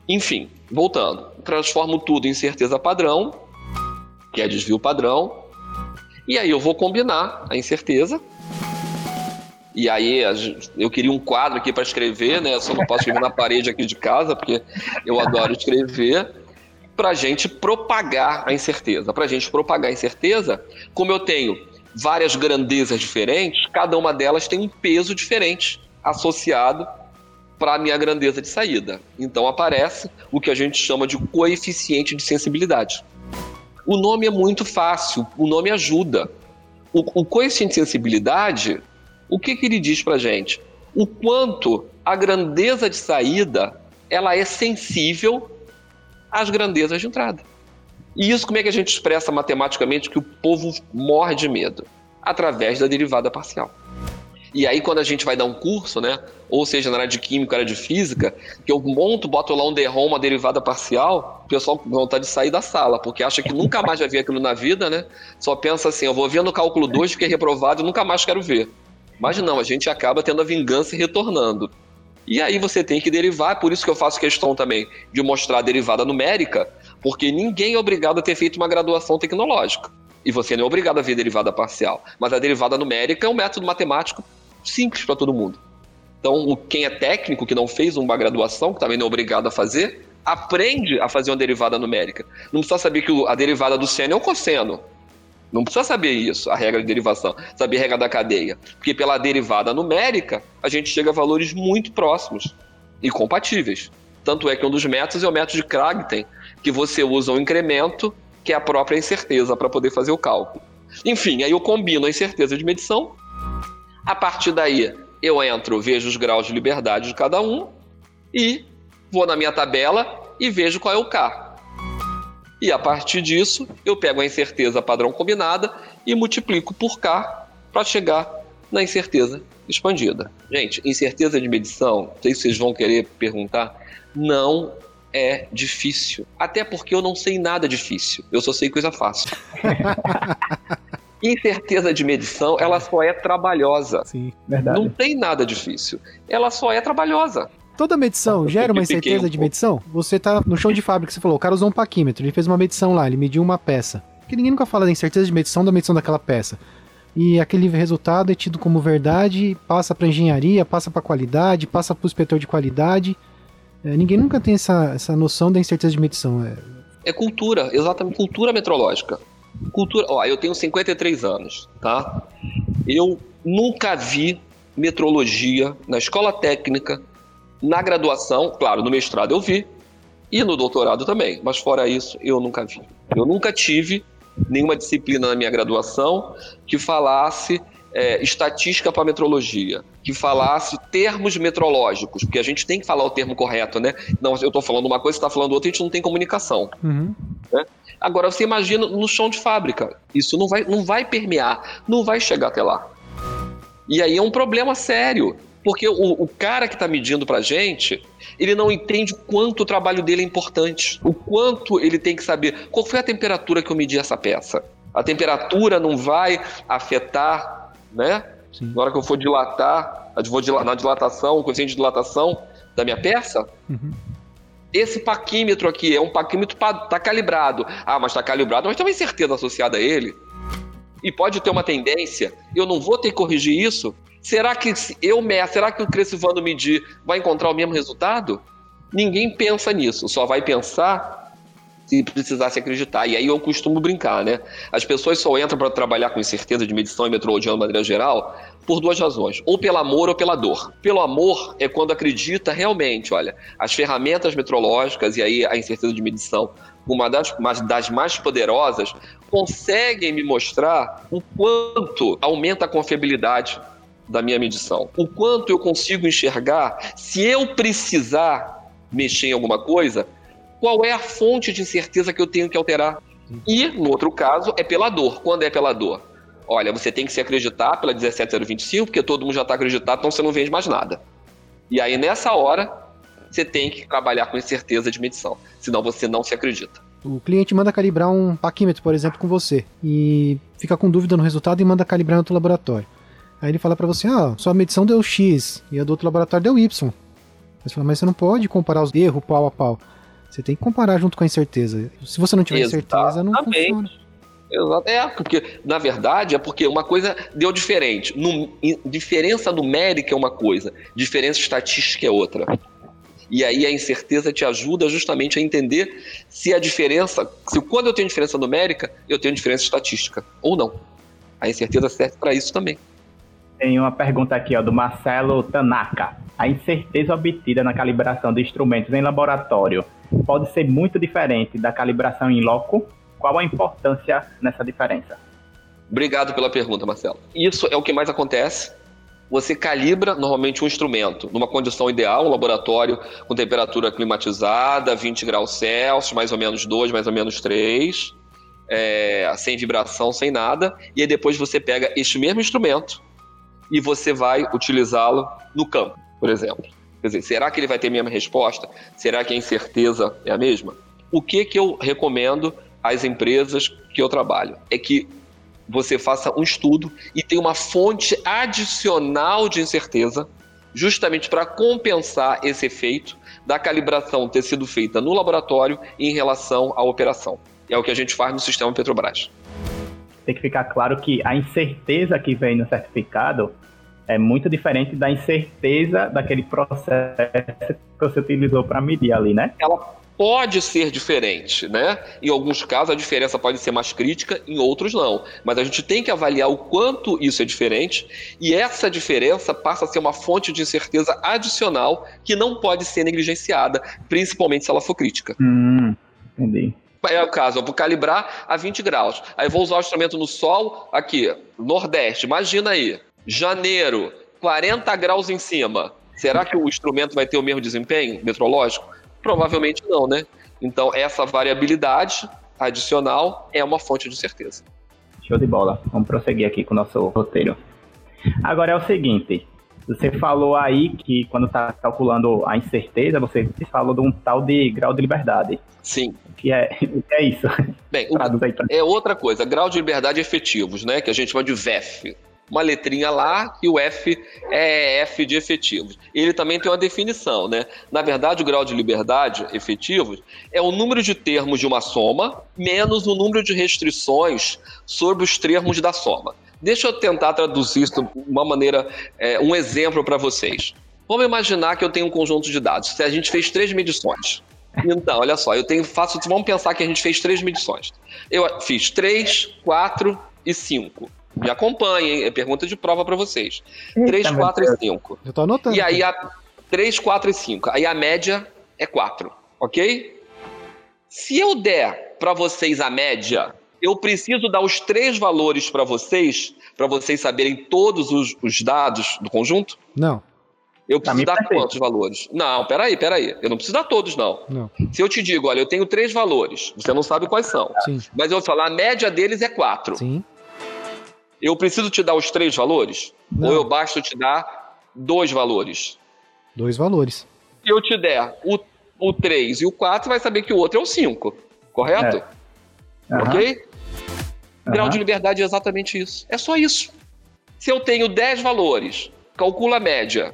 [SPEAKER 4] Enfim, voltando. Transformo tudo em certeza padrão, que é desvio padrão. E aí eu vou combinar a incerteza e aí eu queria um quadro aqui para escrever, né? Eu só não posso escrever na parede aqui de casa, porque eu adoro escrever. Para a gente propagar a incerteza. Para a gente propagar a incerteza, como eu tenho várias grandezas diferentes, cada uma delas tem um peso diferente associado para a minha grandeza de saída. Então aparece o que a gente chama de coeficiente de sensibilidade. O nome é muito fácil, o nome ajuda. O, o coeficiente de sensibilidade, o que, que ele diz para gente? O quanto a grandeza de saída ela é sensível às grandezas de entrada. E isso como é que a gente expressa matematicamente que o povo morre de medo? Através da derivada parcial. E aí, quando a gente vai dar um curso, né? Ou seja, na área de química, na área de física, que eu monto, boto lá um derrom, uma derivada parcial, o pessoal com vontade de sair da sala, porque acha que nunca mais vai ver aquilo na vida, né? Só pensa assim, eu vou ver no cálculo 2, fiquei reprovado nunca mais quero ver. Mas não, a gente acaba tendo a vingança e retornando. E aí você tem que derivar, por isso que eu faço questão também de mostrar a derivada numérica, porque ninguém é obrigado a ter feito uma graduação tecnológica. E você não é obrigado a ver derivada parcial. Mas a derivada numérica é um método matemático simples para todo mundo. Então, quem é técnico, que não fez uma graduação, que também não é obrigado a fazer, aprende a fazer uma derivada numérica. Não precisa saber que a derivada do seno é o cosseno. Não precisa saber isso, a regra de derivação, saber a regra da cadeia. Porque pela derivada numérica, a gente chega a valores muito próximos e compatíveis. Tanto é que um dos métodos é o método de Kragten, que você usa um incremento, que é a própria incerteza, para poder fazer o cálculo. Enfim, aí eu combino a incerteza de medição a partir daí, eu entro, vejo os graus de liberdade de cada um e vou na minha tabela e vejo qual é o K. E a partir disso, eu pego a incerteza padrão combinada e multiplico por K para chegar na incerteza expandida. Gente, incerteza de medição, não sei se vocês vão querer perguntar, não é difícil. Até porque eu não sei nada difícil, eu só sei coisa fácil. Incerteza de medição, ela só é trabalhosa.
[SPEAKER 1] Sim, verdade.
[SPEAKER 4] Não tem nada difícil. Ela só é trabalhosa.
[SPEAKER 1] Toda medição gera uma incerteza de medição? Você tá no chão de fábrica, você falou, o cara usou um paquímetro, ele fez uma medição lá, ele mediu uma peça. Porque ninguém nunca fala da incerteza de medição da medição daquela peça. E aquele resultado é tido como verdade, passa para engenharia, passa para qualidade, passa para o inspetor de qualidade. É, ninguém nunca tem essa, essa noção da incerteza de medição.
[SPEAKER 4] É... é cultura, exatamente, cultura metrológica. Cultura, ó, eu tenho 53 anos, tá? Eu nunca vi metrologia na escola técnica, na graduação, claro, no mestrado eu vi, e no doutorado também, mas fora isso eu nunca vi. Eu nunca tive nenhuma disciplina na minha graduação que falasse é, estatística para metrologia, que falasse termos metrológicos, porque a gente tem que falar o termo correto, né? Não, eu estou falando uma coisa, você está falando outra, a gente não tem comunicação. Uhum. Né? Agora você imagina no chão de fábrica, isso não vai, não vai permear, não vai chegar até lá. E aí é um problema sério, porque o, o cara que está medindo para gente, ele não entende o quanto o trabalho dele é importante, o quanto ele tem que saber qual foi a temperatura que eu medi essa peça. A temperatura não vai afetar né? Sim. Na hora que eu for dilatar, na dilatação, o coeficiente de dilatação da minha peça, uhum. esse paquímetro aqui é um paquímetro tá calibrado. Ah, mas está calibrado, mas tem uma incerteza associada a ele. E pode ter uma tendência, eu não vou ter que corrigir isso? Será que eu será que o Crescivando medir vai encontrar o mesmo resultado? Ninguém pensa nisso, só vai pensar se precisasse acreditar. E aí eu costumo brincar, né? As pessoas só entram para trabalhar com incerteza de medição e metrologia de maneira geral por duas razões: ou pelo amor ou pela dor. Pelo amor é quando acredita realmente, olha, as ferramentas metrológicas e aí a incerteza de medição, uma das, uma das mais poderosas, conseguem me mostrar o quanto aumenta a confiabilidade da minha medição. O quanto eu consigo enxergar se eu precisar mexer em alguma coisa, qual é a fonte de incerteza que eu tenho que alterar. E, no outro caso, é pela dor. Quando é pela dor? Olha, você tem que se acreditar pela 17025, porque todo mundo já está acreditado, então você não vende mais nada. E aí, nessa hora, você tem que trabalhar com incerteza de medição, senão você não se acredita.
[SPEAKER 1] O cliente manda calibrar um paquímetro, por exemplo, com você, e fica com dúvida no resultado e manda calibrar no outro laboratório. Aí ele fala para você, ah, sua medição deu X e a do outro laboratório deu Y. Você fala, mas você não pode comparar os erros pau a pau. Você tem que comparar junto com a incerteza. Se você não tiver Exatamente. certeza, não funciona.
[SPEAKER 4] Exato. É, porque, na verdade, é porque uma coisa deu diferente. Diferença numérica é uma coisa, diferença estatística é outra. E aí a incerteza te ajuda justamente a entender se a diferença, se quando eu tenho diferença numérica, eu tenho diferença estatística ou não. A incerteza serve para isso também.
[SPEAKER 3] Tem uma pergunta aqui ó, do Marcelo Tanaka. A incerteza obtida na calibração de instrumentos em laboratório pode ser muito diferente da calibração em loco? qual a importância nessa diferença?
[SPEAKER 4] Obrigado pela pergunta, Marcelo. Isso é o que mais acontece. Você calibra normalmente um instrumento numa condição ideal, um laboratório com temperatura climatizada, 20 graus Celsius, mais ou menos 2, mais ou menos 3, é, sem vibração, sem nada. E aí depois você pega este mesmo instrumento e você vai utilizá-lo no campo, por exemplo. Quer dizer, será que ele vai ter a mesma resposta? Será que a incerteza é a mesma? O que, que eu recomendo às empresas que eu trabalho? É que você faça um estudo e tenha uma fonte adicional de incerteza, justamente para compensar esse efeito da calibração ter sido feita no laboratório em relação à operação. É o que a gente faz no sistema Petrobras.
[SPEAKER 3] Tem que ficar claro que a incerteza que vem no certificado é muito diferente da incerteza daquele processo que você utilizou para medir ali, né?
[SPEAKER 4] Ela pode ser diferente, né? Em alguns casos a diferença pode ser mais crítica, em outros não. Mas a gente tem que avaliar o quanto isso é diferente e essa diferença passa a ser uma fonte de incerteza adicional que não pode ser negligenciada, principalmente se ela for crítica.
[SPEAKER 3] Hum, entendi.
[SPEAKER 4] É o caso, eu vou calibrar a 20 graus. Aí vou usar o instrumento no sol, aqui, Nordeste, imagina aí, janeiro, 40 graus em cima. Será que o instrumento vai ter o mesmo desempenho metrológico? Provavelmente não, né? Então, essa variabilidade adicional é uma fonte de certeza.
[SPEAKER 3] Show de bola. Vamos prosseguir aqui com o nosso roteiro. Agora é o seguinte: você falou aí que quando está calculando a incerteza, você falou de um tal de grau de liberdade.
[SPEAKER 4] Sim.
[SPEAKER 3] O que é, que é isso?
[SPEAKER 4] Bem, o, é outra coisa, grau de liberdade efetivos, né? Que a gente chama de VEF uma letrinha lá e o F é F de efetivos. Ele também tem uma definição, né? Na verdade, o grau de liberdade efetivos é o número de termos de uma soma menos o número de restrições sobre os termos da soma. Deixa eu tentar traduzir isso de uma maneira, é, um exemplo para vocês. Vamos imaginar que eu tenho um conjunto de dados. Se a gente fez três medições. Então, olha só, eu tenho faço. Vamos pensar que a gente fez três medições. Eu fiz três, quatro e cinco. Me acompanhem, é pergunta de prova para vocês. 3, 4 e 5.
[SPEAKER 1] Eu tô anotando.
[SPEAKER 4] E aí a 3, 4 e 5. Aí a média é 4, ok? Se eu der para vocês a média, eu preciso dar os três valores para vocês, para vocês saberem todos os, os, dados do conjunto?
[SPEAKER 1] Não.
[SPEAKER 4] Eu preciso dar quantos valores? Não, peraí, peraí. Eu não preciso dar todos, não.
[SPEAKER 1] não.
[SPEAKER 4] Se eu te digo, olha, eu tenho três valores, você não sabe quais são.
[SPEAKER 1] Sim.
[SPEAKER 4] Mas eu vou falar, a média deles é 4.
[SPEAKER 1] Sim.
[SPEAKER 4] Eu preciso te dar os três valores? Não. Ou eu basta te dar dois valores?
[SPEAKER 1] Dois valores.
[SPEAKER 4] Se eu te der o, o 3 e o 4, você vai saber que o outro é o 5. Correto?
[SPEAKER 3] É. Uhum.
[SPEAKER 4] Ok?
[SPEAKER 3] Uhum.
[SPEAKER 4] Grau de liberdade é exatamente isso. É só isso. Se eu tenho 10 valores, calcula a média.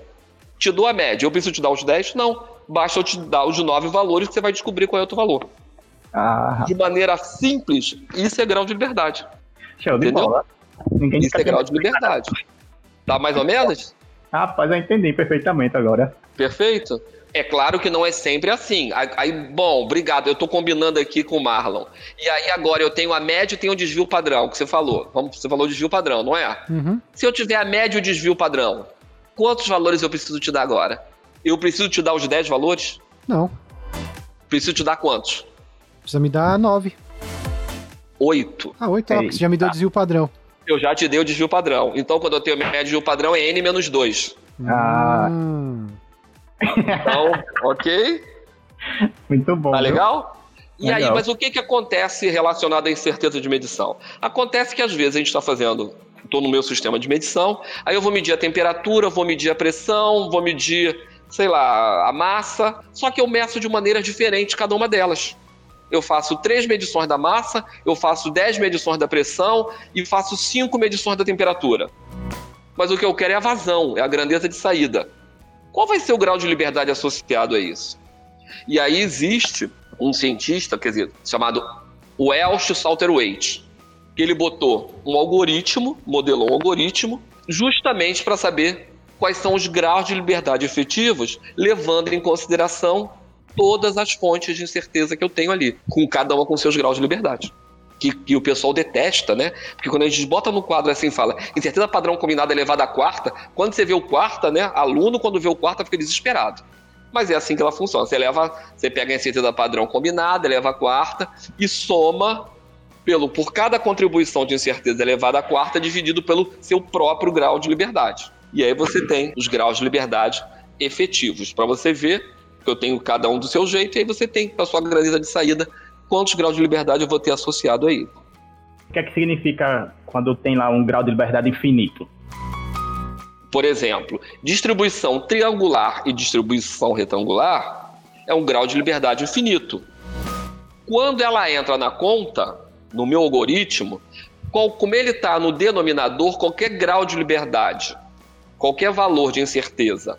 [SPEAKER 4] Te dou a média. Eu preciso te dar os 10? Não. Basta eu te dar os 9 valores que você vai descobrir qual é o outro valor.
[SPEAKER 3] Ah.
[SPEAKER 4] De maneira simples, isso é grau de liberdade.
[SPEAKER 3] Show de Entendeu? bola.
[SPEAKER 4] Ninguém Isso é grau de liberdade. Tá mais ou menos?
[SPEAKER 3] Rapaz, eu entendi perfeitamente agora.
[SPEAKER 4] Perfeito? É claro que não é sempre assim. Aí, bom, obrigado. Eu estou combinando aqui com o Marlon. E aí agora eu tenho a média e tenho o desvio padrão, que você falou. Vamos, você falou desvio padrão, não é?
[SPEAKER 1] Uhum.
[SPEAKER 4] Se eu tiver a média e o desvio padrão, quantos valores eu preciso te dar agora? Eu preciso te dar os 10 valores?
[SPEAKER 1] Não.
[SPEAKER 4] Preciso te dar quantos?
[SPEAKER 1] Precisa me dar 9.
[SPEAKER 4] 8.
[SPEAKER 1] Ah, 8 é, você já me deu desvio padrão.
[SPEAKER 4] Eu já te dei o desvio padrão. Então, quando eu tenho média desvio padrão, é N menos 2.
[SPEAKER 3] Ah.
[SPEAKER 4] Então, ok?
[SPEAKER 3] Muito bom.
[SPEAKER 4] Tá legal? E
[SPEAKER 3] legal.
[SPEAKER 4] aí, mas o que, que acontece relacionado à incerteza de medição? Acontece que às vezes a gente está fazendo, estou no meu sistema de medição, aí eu vou medir a temperatura, vou medir a pressão, vou medir, sei lá, a massa, só que eu meço de maneira diferente cada uma delas eu faço três medições da massa, eu faço dez medições da pressão e faço cinco medições da temperatura. Mas o que eu quero é a vazão, é a grandeza de saída. Qual vai ser o grau de liberdade associado a isso? E aí existe um cientista, quer dizer, chamado Welsh Salterwaite, que ele botou um algoritmo, modelou um algoritmo, justamente para saber quais são os graus de liberdade efetivos, levando em consideração todas as fontes de incerteza que eu tenho ali, com cada uma com seus graus de liberdade. Que, que, o pessoal detesta, né? Porque quando a gente bota no quadro assim fala, incerteza padrão combinada elevada à quarta, quando você vê o quarta, né? Aluno, quando vê o quarta, fica desesperado. Mas é assim que ela funciona. Você leva, você pega a incerteza padrão combinada, eleva a quarta e soma pelo por cada contribuição de incerteza elevada à quarta dividido pelo seu próprio grau de liberdade. E aí você tem os graus de liberdade efetivos. Para você ver que eu tenho cada um do seu jeito, e aí você tem para sua grandeza de saída quantos graus de liberdade eu vou ter associado aí.
[SPEAKER 3] O que é que significa quando tem lá um grau de liberdade infinito?
[SPEAKER 4] Por exemplo, distribuição triangular e distribuição retangular é um grau de liberdade infinito. Quando ela entra na conta, no meu algoritmo, como ele está no denominador, qualquer grau de liberdade, qualquer valor de incerteza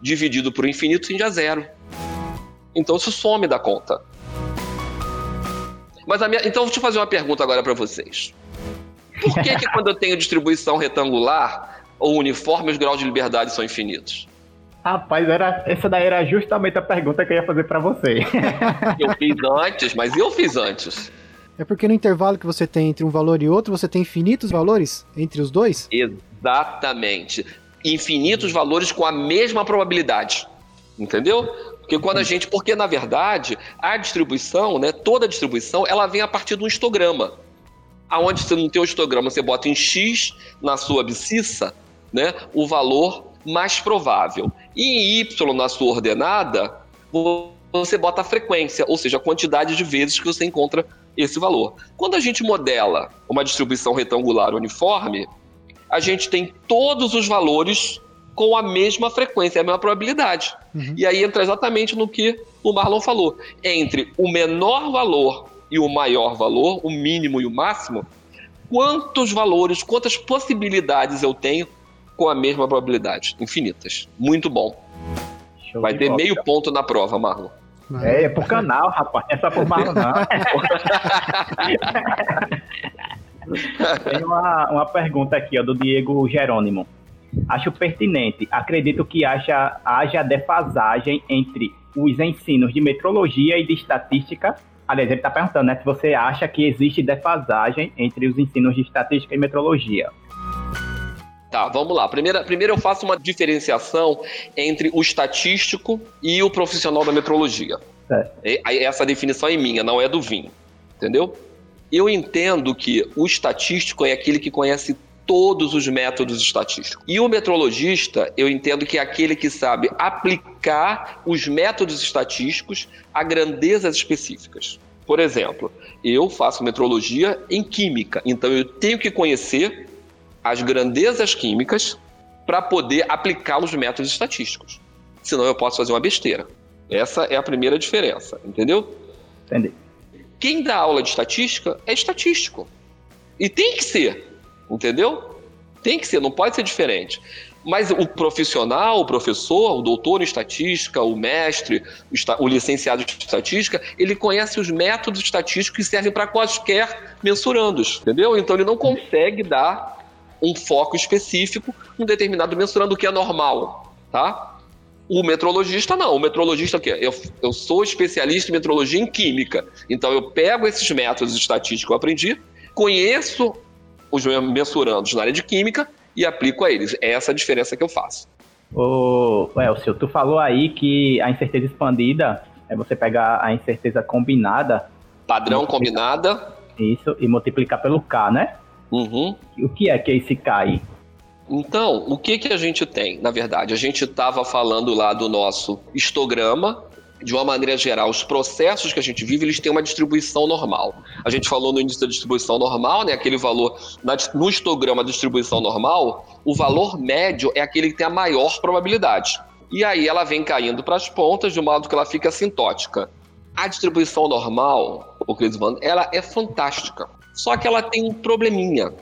[SPEAKER 4] dividido por infinito tende a zero. Então isso some da conta. Mas a minha, então deixa eu fazer uma pergunta agora para vocês. Por que, que quando eu tenho distribuição retangular ou uniforme os graus de liberdade são infinitos?
[SPEAKER 3] Rapaz, era, essa daí era justamente a pergunta que eu ia fazer para você.
[SPEAKER 4] eu fiz antes, mas eu fiz antes.
[SPEAKER 1] É porque no intervalo que você tem entre um valor e outro, você tem infinitos valores entre os dois?
[SPEAKER 4] Exatamente. Infinitos valores com a mesma probabilidade. Entendeu? Porque quando a gente, porque na verdade a distribuição, né, toda a distribuição, ela vem a partir do histograma. Aonde você não tem o histograma, você bota em x na sua abscissa, né, o valor mais provável. E em y na sua ordenada, você bota a frequência, ou seja, a quantidade de vezes que você encontra esse valor. Quando a gente modela uma distribuição retangular uniforme, a gente tem todos os valores com a mesma frequência, a mesma probabilidade. Uhum. E aí entra exatamente no que o Marlon falou. Entre o menor valor e o maior valor, o mínimo e o máximo, quantos valores, quantas possibilidades eu tenho com a mesma probabilidade? Infinitas. Muito bom. Show Vai ter meio ponto na prova, Marlon.
[SPEAKER 3] É, é por canal, rapaz. É só por Marlon, não. Tem uma, uma pergunta aqui, ó, do Diego Jerônimo. Acho pertinente. Acredito que haja, haja defasagem entre os ensinos de metrologia e de estatística. Aliás, ele está perguntando né, se você acha que existe defasagem entre os ensinos de estatística e metrologia.
[SPEAKER 4] Tá, vamos lá. Primeiro, primeiro eu faço uma diferenciação entre o estatístico e o profissional da metrologia. É. Essa definição é minha, não é do vinho. Entendeu? Eu entendo que o estatístico é aquele que conhece todos os métodos estatísticos. E o metrologista, eu entendo que é aquele que sabe aplicar os métodos estatísticos a grandezas específicas. Por exemplo, eu faço metrologia em química, então eu tenho que conhecer as grandezas químicas para poder aplicar os métodos estatísticos. Senão eu posso fazer uma besteira. Essa é a primeira diferença, entendeu?
[SPEAKER 3] Entendi.
[SPEAKER 4] Quem dá aula de estatística é estatístico. E tem que ser. Entendeu? Tem que ser, não pode ser diferente. Mas o profissional, o professor, o doutor em estatística, o mestre, o, licenciado em estatística, ele conhece os métodos estatísticos que servem para quaisquer mensurandos, entendeu? Então ele não consegue dar um foco específico um determinado mensurando o que é normal, tá? O metrologista não. O metrologista o quê? Eu, eu sou especialista em metrologia em química. Então eu pego esses métodos estatísticos que eu aprendi, conheço os mensurandos na área de química e aplico a eles. É essa a diferença que eu faço.
[SPEAKER 3] Ô, Elcio, tu falou aí que a incerteza expandida é você pegar a incerteza combinada.
[SPEAKER 4] Padrão combinada.
[SPEAKER 3] Isso, e multiplicar pelo K, né?
[SPEAKER 4] Uhum.
[SPEAKER 3] O que é que é esse K aí?
[SPEAKER 4] Então, o que, que a gente tem, na verdade? A gente estava falando lá do nosso histograma, de uma maneira geral, os processos que a gente vive, eles têm uma distribuição normal. A gente falou no início da distribuição normal, né, aquele valor, no histograma da distribuição normal, o valor médio é aquele que tem a maior probabilidade. E aí ela vem caindo para as pontas de modo que ela fica assintótica. A distribuição normal, o Cris Van, ela é fantástica. Só que ela tem um probleminha.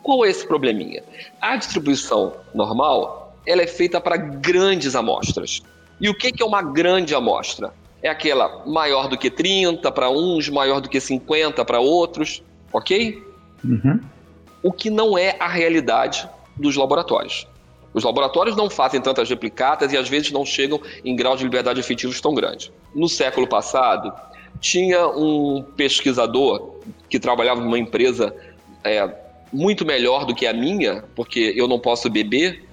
[SPEAKER 4] Qual é esse probleminha? A distribuição normal, ela é feita para grandes amostras. E o que, que é uma grande amostra? É aquela maior do que 30 para uns, maior do que 50 para outros, ok?
[SPEAKER 3] Uhum.
[SPEAKER 4] O que não é a realidade dos laboratórios. Os laboratórios não fazem tantas replicatas e às vezes não chegam em grau de liberdade efetivos tão grande. No século passado, tinha um pesquisador que trabalhava numa empresa é, muito melhor do que a minha, porque eu não posso beber,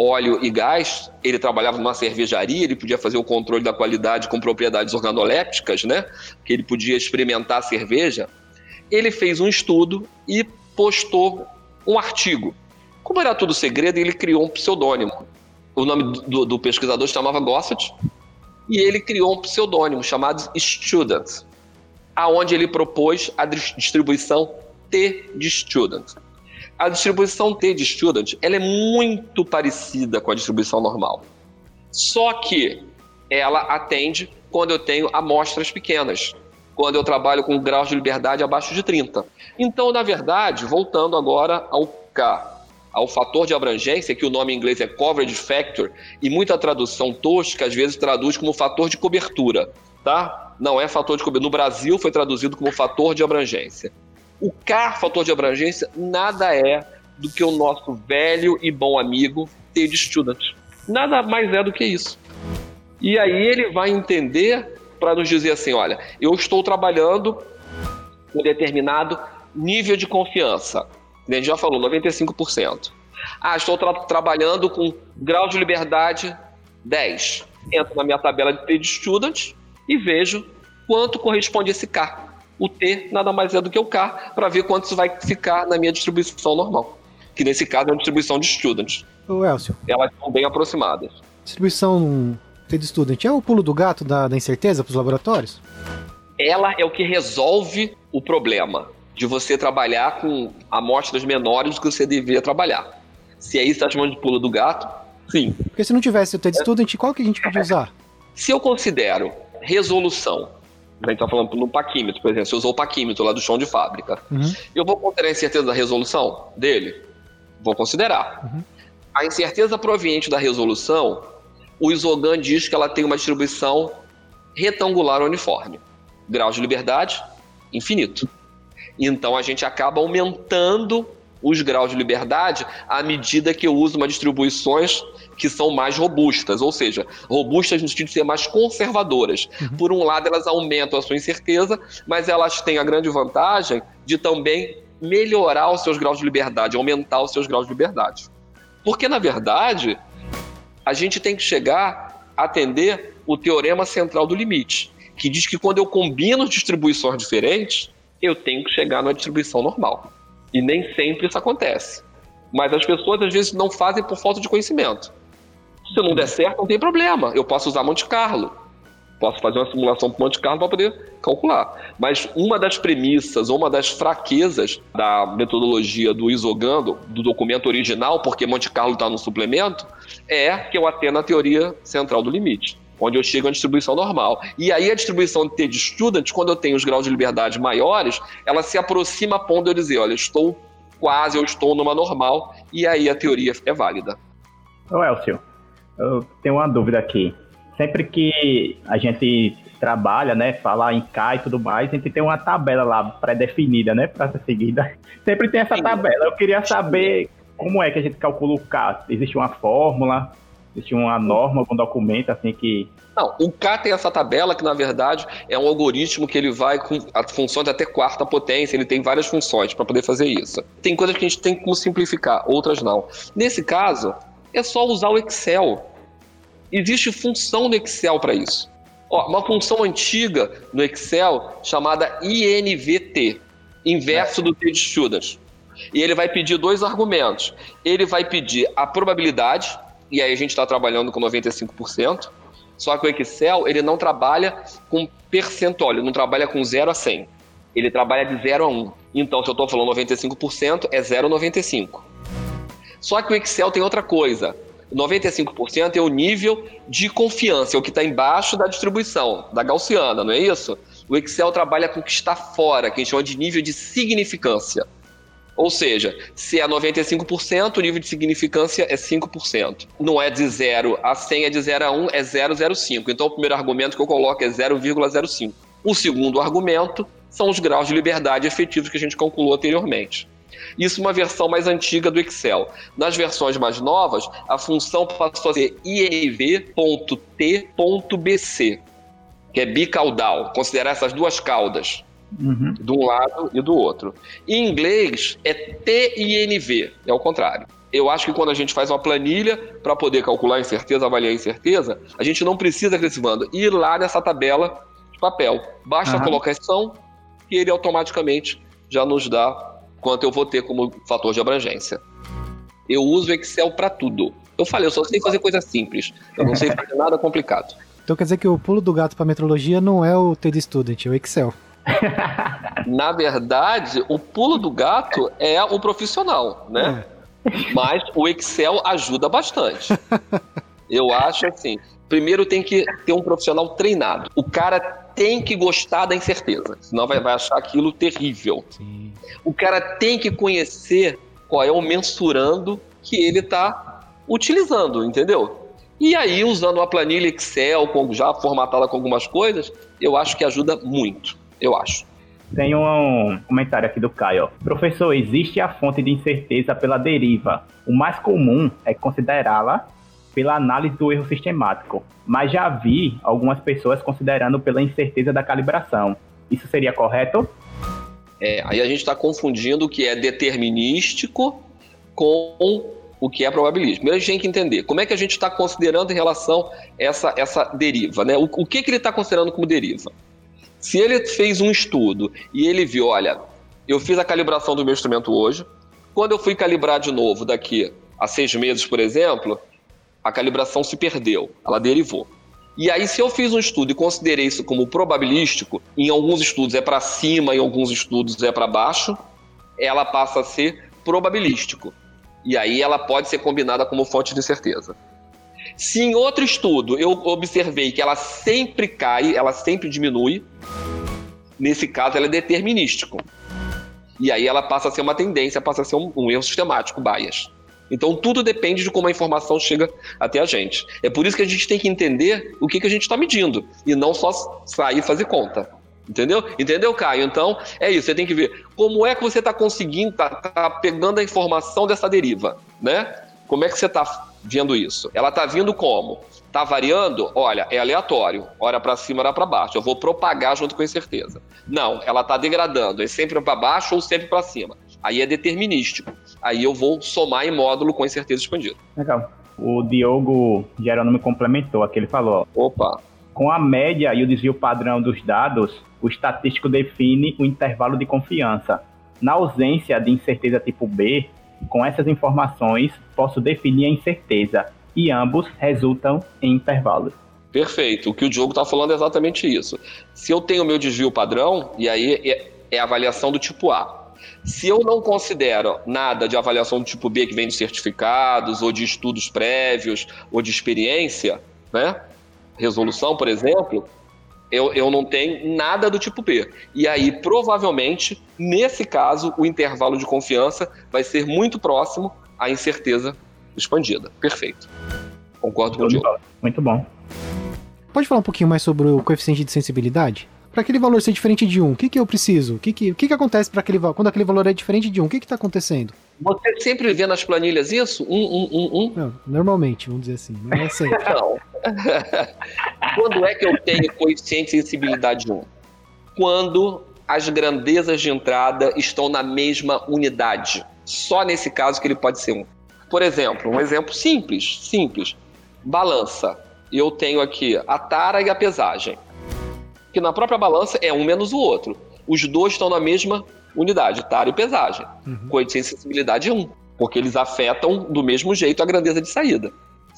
[SPEAKER 4] óleo e gás, ele trabalhava numa cervejaria, ele podia fazer o controle da qualidade com propriedades organolépticas, né? Que ele podia experimentar a cerveja. ele fez um estudo e postou um artigo. Como era tudo segredo, ele criou um pseudônimo. O nome do, do pesquisador chamava Gossett, e ele criou um pseudônimo chamado Student, aonde ele propôs a distribuição T de Student. A distribuição T de Student ela é muito parecida com a distribuição normal. Só que ela atende quando eu tenho amostras pequenas, quando eu trabalho com graus de liberdade abaixo de 30. Então, na verdade, voltando agora ao K, ao fator de abrangência, que o nome em inglês é coverage factor, e muita tradução tosca às vezes traduz como fator de cobertura, tá? Não é fator de cobertura. No Brasil foi traduzido como fator de abrangência. O K, fator de abrangência, nada é do que o nosso velho e bom amigo T de student. Nada mais é do que isso. E aí ele vai entender para nos dizer assim, olha, eu estou trabalhando com determinado nível de confiança a gente já falou, 95%. Ah, estou tra trabalhando com grau de liberdade 10. Entro na minha tabela de T de Student e vejo quanto corresponde esse K. O T nada mais é do que o K, para ver quanto isso vai ficar na minha distribuição normal. Que nesse caso é uma distribuição de Student.
[SPEAKER 1] Ô, Elcio.
[SPEAKER 4] Elas são bem aproximadas.
[SPEAKER 1] Distribuição T de Student é o pulo do gato da, da incerteza para os laboratórios?
[SPEAKER 4] Ela é o que resolve o problema de você trabalhar com amostras menores do que você deveria trabalhar. Se aí você está chamando de pulo do gato, sim.
[SPEAKER 1] Porque se não tivesse o TED Student, qual que a gente podia usar?
[SPEAKER 4] Se eu considero resolução, a gente está falando no paquímetro, por exemplo, você usou o paquímetro lá do chão de fábrica, uhum. eu vou considerar a incerteza da resolução dele? Vou considerar. Uhum. A incerteza proveniente da resolução, o Isogan diz que ela tem uma distribuição retangular uniforme. Grau de liberdade, infinito. Então a gente acaba aumentando os graus de liberdade à medida que eu uso uma distribuições que são mais robustas, ou seja, robustas no sentido de ser mais conservadoras. Uhum. Por um lado, elas aumentam a sua incerteza, mas elas têm a grande vantagem de também melhorar os seus graus de liberdade, aumentar os seus graus de liberdade. Porque, na verdade, a gente tem que chegar a atender o teorema central do limite, que diz que quando eu combino distribuições diferentes, eu tenho que chegar na distribuição normal. E nem sempre isso acontece. Mas as pessoas às vezes não fazem por falta de conhecimento. Se não der certo, não tem problema. Eu posso usar Monte Carlo. Posso fazer uma simulação para Monte Carlo para poder calcular. Mas uma das premissas uma das fraquezas da metodologia do isogando, do documento original, porque Monte Carlo está no suplemento, é que eu atendo a teoria central do limite onde eu chego à distribuição normal. E aí a distribuição de T de student, quando eu tenho os graus de liberdade maiores, ela se aproxima a ponto de eu dizer, olha, estou quase, eu estou numa normal, e aí a teoria é válida.
[SPEAKER 3] Ô Elcio, eu tenho uma dúvida aqui. Sempre que a gente trabalha, né, fala em K e tudo mais, a gente tem uma tabela lá pré-definida, né, para ser seguida. Sempre tem essa tabela. Eu queria saber como é que a gente calcula o K. Existe uma fórmula? Existe uma norma, algum documento assim que.
[SPEAKER 4] Não, o K tem essa tabela que, na verdade, é um algoritmo que ele vai com a função de até quarta potência, ele tem várias funções para poder fazer isso. Tem coisas que a gente tem como simplificar, outras não. Nesse caso, é só usar o Excel. Existe função no Excel para isso. Ó, uma função antiga no Excel chamada INVT, inverso do T de Students. E ele vai pedir dois argumentos. Ele vai pedir a probabilidade e aí a gente está trabalhando com 95%. Só que o Excel, ele não trabalha com percentual, ele não trabalha com 0 a 100. Ele trabalha de 0 a 1. Então, se eu estou falando 95%, é 0,95. Só que o Excel tem outra coisa. 95% é o nível de confiança, é o que está embaixo da distribuição, da gaussiana, não é isso? O Excel trabalha com o que está fora, que a gente chama de nível de significância. Ou seja, se é 95%, o nível de significância é 5%. Não é de 0 a 100, é de 0 a 1, é 0,05. Então o primeiro argumento que eu coloco é 0,05. O segundo argumento são os graus de liberdade efetivos que a gente calculou anteriormente. Isso é uma versão mais antiga do Excel. Nas versões mais novas, a função passou a ser inv.t.bc, que é bicaudal, considerar essas duas caudas uhum. de um lado e do outro. Em inglês é TINV, é o contrário. Eu acho que quando a gente faz uma planilha para poder calcular a incerteza, avaliar a incerteza, a gente não precisa, Crescimando, ir lá nessa tabela de papel. Basta uhum. a colocação e ele automaticamente já nos dá quanto eu vou ter como fator de abrangência. Eu uso Excel para tudo. Eu falei, eu só sei fazer coisa simples. Eu não sei fazer nada complicado.
[SPEAKER 1] Então quer dizer que o pulo do gato para metrologia não é o TD Student, é o Excel.
[SPEAKER 4] Na verdade, o pulo do gato é o profissional, né? É. Mas o Excel ajuda bastante. Eu acho assim. Primeiro tem que ter um profissional treinado. O cara tem que gostar da incerteza, senão vai, vai achar aquilo terrível. Sim. O cara tem que conhecer qual é o mensurando que ele está utilizando, entendeu? E aí, usando uma planilha Excel, com, já formatada com algumas coisas, eu acho que ajuda muito. Eu acho.
[SPEAKER 3] Tem um comentário aqui do Caio. Professor, existe a fonte de incerteza pela deriva. O mais comum é considerá-la pela análise do erro sistemático, mas já vi algumas pessoas considerando pela incerteza da calibração. Isso seria correto?
[SPEAKER 4] É, aí a gente está confundindo o que é determinístico com o que é probabilismo. Primeiro a gente tem que entender como é que a gente está considerando em relação a essa, essa deriva. Né? O, o que, que ele está considerando como deriva? Se ele fez um estudo e ele viu, olha, eu fiz a calibração do meu instrumento hoje, quando eu fui calibrar de novo daqui a seis meses, por exemplo, a calibração se perdeu, ela derivou. E aí, se eu fiz um estudo e considerei isso como probabilístico, em alguns estudos é para cima, em alguns estudos é para baixo, ela passa a ser probabilístico. E aí ela pode ser combinada como fonte de certeza. Se em outro estudo eu observei que ela sempre cai, ela sempre diminui, nesse caso ela é determinístico. E aí ela passa a ser uma tendência, passa a ser um, um erro sistemático, bias. Então tudo depende de como a informação chega até a gente. É por isso que a gente tem que entender o que, que a gente está medindo e não só sair e fazer conta. Entendeu? Entendeu, Caio? Então, é isso. Você tem que ver como é que você está conseguindo, tá, tá, pegando a informação dessa deriva, né? Como é que você está vendo isso? Ela está vindo como? Está variando? Olha, é aleatório. Hora para cima, hora para baixo. Eu vou propagar junto com a incerteza. Não, ela está degradando. É sempre para baixo ou sempre para cima. Aí é determinístico. Aí eu vou somar em módulo com incerteza expandida.
[SPEAKER 3] Legal. O Diogo Jerônimo complementou aqui, ele falou.
[SPEAKER 4] Opa.
[SPEAKER 3] Com a média e o desvio padrão dos dados, o estatístico define o intervalo de confiança. Na ausência de incerteza tipo B, com essas informações posso definir a incerteza e ambos resultam em intervalos.
[SPEAKER 4] Perfeito. O que o Diogo está falando é exatamente isso. Se eu tenho meu desvio padrão, e aí é, é a avaliação do tipo A. Se eu não considero nada de avaliação do tipo B que vem de certificados, ou de estudos prévios, ou de experiência, né? Resolução, por exemplo, eu, eu não tenho nada do tipo B. E aí, provavelmente, nesse caso, o intervalo de confiança vai ser muito próximo à incerteza expandida. Perfeito. Concordo com o Diogo.
[SPEAKER 3] Muito bom.
[SPEAKER 1] Pode falar um pouquinho mais sobre o coeficiente de sensibilidade? Para aquele valor ser diferente de 1, o que, que eu preciso? O que, que, que, que acontece para aquele quando aquele valor é diferente de 1? O que está acontecendo?
[SPEAKER 4] Você sempre vê nas planilhas isso? Um, um, um, um?
[SPEAKER 1] Não, normalmente, vamos dizer assim. Não é sempre.
[SPEAKER 4] não. Quando é que eu tenho coeficiente de sensibilidade 1? Quando as grandezas de entrada estão na mesma unidade. Só nesse caso que ele pode ser 1. Por exemplo, um exemplo simples, simples. Balança. Eu tenho aqui a tara e a pesagem que na própria balança é um menos o outro. Os dois estão na mesma unidade, tara e pesagem. Uhum. Coeficiente de sensibilidade é 1, porque eles afetam do mesmo jeito a grandeza de saída.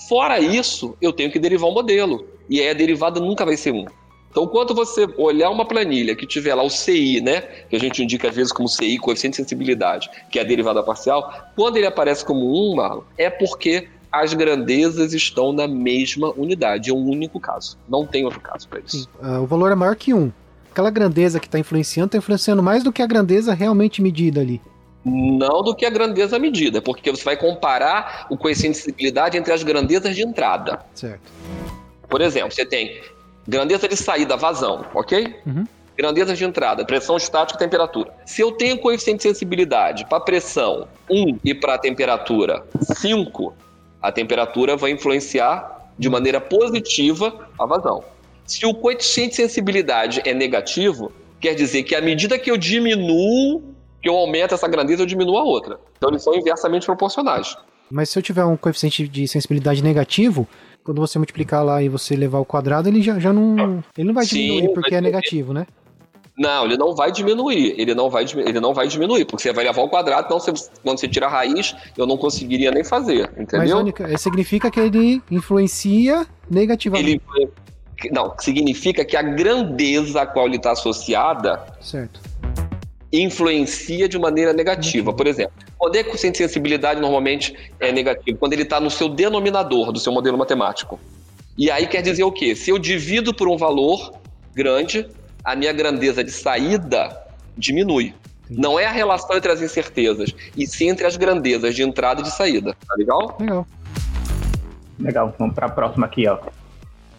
[SPEAKER 4] Fora isso, eu tenho que derivar um modelo. E aí a derivada nunca vai ser 1. Então, quando você olhar uma planilha que tiver lá o CI, né, que a gente indica às vezes como CI, coeficiente de sensibilidade, que é a derivada parcial, quando ele aparece como 1, Marlon, é porque as grandezas estão na mesma unidade. É um único caso. Não tem outro caso para isso.
[SPEAKER 1] Uh, o valor é maior que 1. Aquela grandeza que está influenciando está influenciando mais do que a grandeza realmente medida ali.
[SPEAKER 4] Não do que a grandeza medida, porque você vai comparar o coeficiente de sensibilidade entre as grandezas de entrada.
[SPEAKER 1] Certo.
[SPEAKER 4] Por exemplo, você tem grandeza de saída, vazão, ok? Uhum. Grandezas de entrada, pressão estática e temperatura. Se eu tenho coeficiente de sensibilidade para pressão 1 e para temperatura 5, a temperatura vai influenciar de maneira positiva a vazão. Se o coeficiente de sensibilidade é negativo, quer dizer que à medida que eu diminuo, que eu aumento essa grandeza, eu diminuo a outra. Então eles são inversamente proporcionais.
[SPEAKER 1] Mas se eu tiver um coeficiente de sensibilidade negativo, quando você multiplicar lá e você levar ao quadrado, ele já, já não. Ele não vai diminuir Sim, porque é negativo, né?
[SPEAKER 4] Não, ele não vai diminuir. Ele não vai, ele não vai diminuir, porque você vai levar ao quadrado, então você, quando você tira a raiz, eu não conseguiria nem fazer, entendeu?
[SPEAKER 1] Mas, significa que ele influencia negativamente. Ele,
[SPEAKER 4] não, significa que a grandeza a qual ele está associada
[SPEAKER 1] certo.
[SPEAKER 4] Influencia de maneira negativa. Por exemplo, poder com sensibilidade normalmente é negativo quando ele está no seu denominador do seu modelo matemático. E aí quer dizer o quê? Se eu divido por um valor grande, a minha grandeza de saída diminui. Não é a relação entre as incertezas, e sim entre as grandezas de entrada e de saída. Tá legal?
[SPEAKER 1] Legal.
[SPEAKER 3] Legal, vamos para a próxima aqui, ó.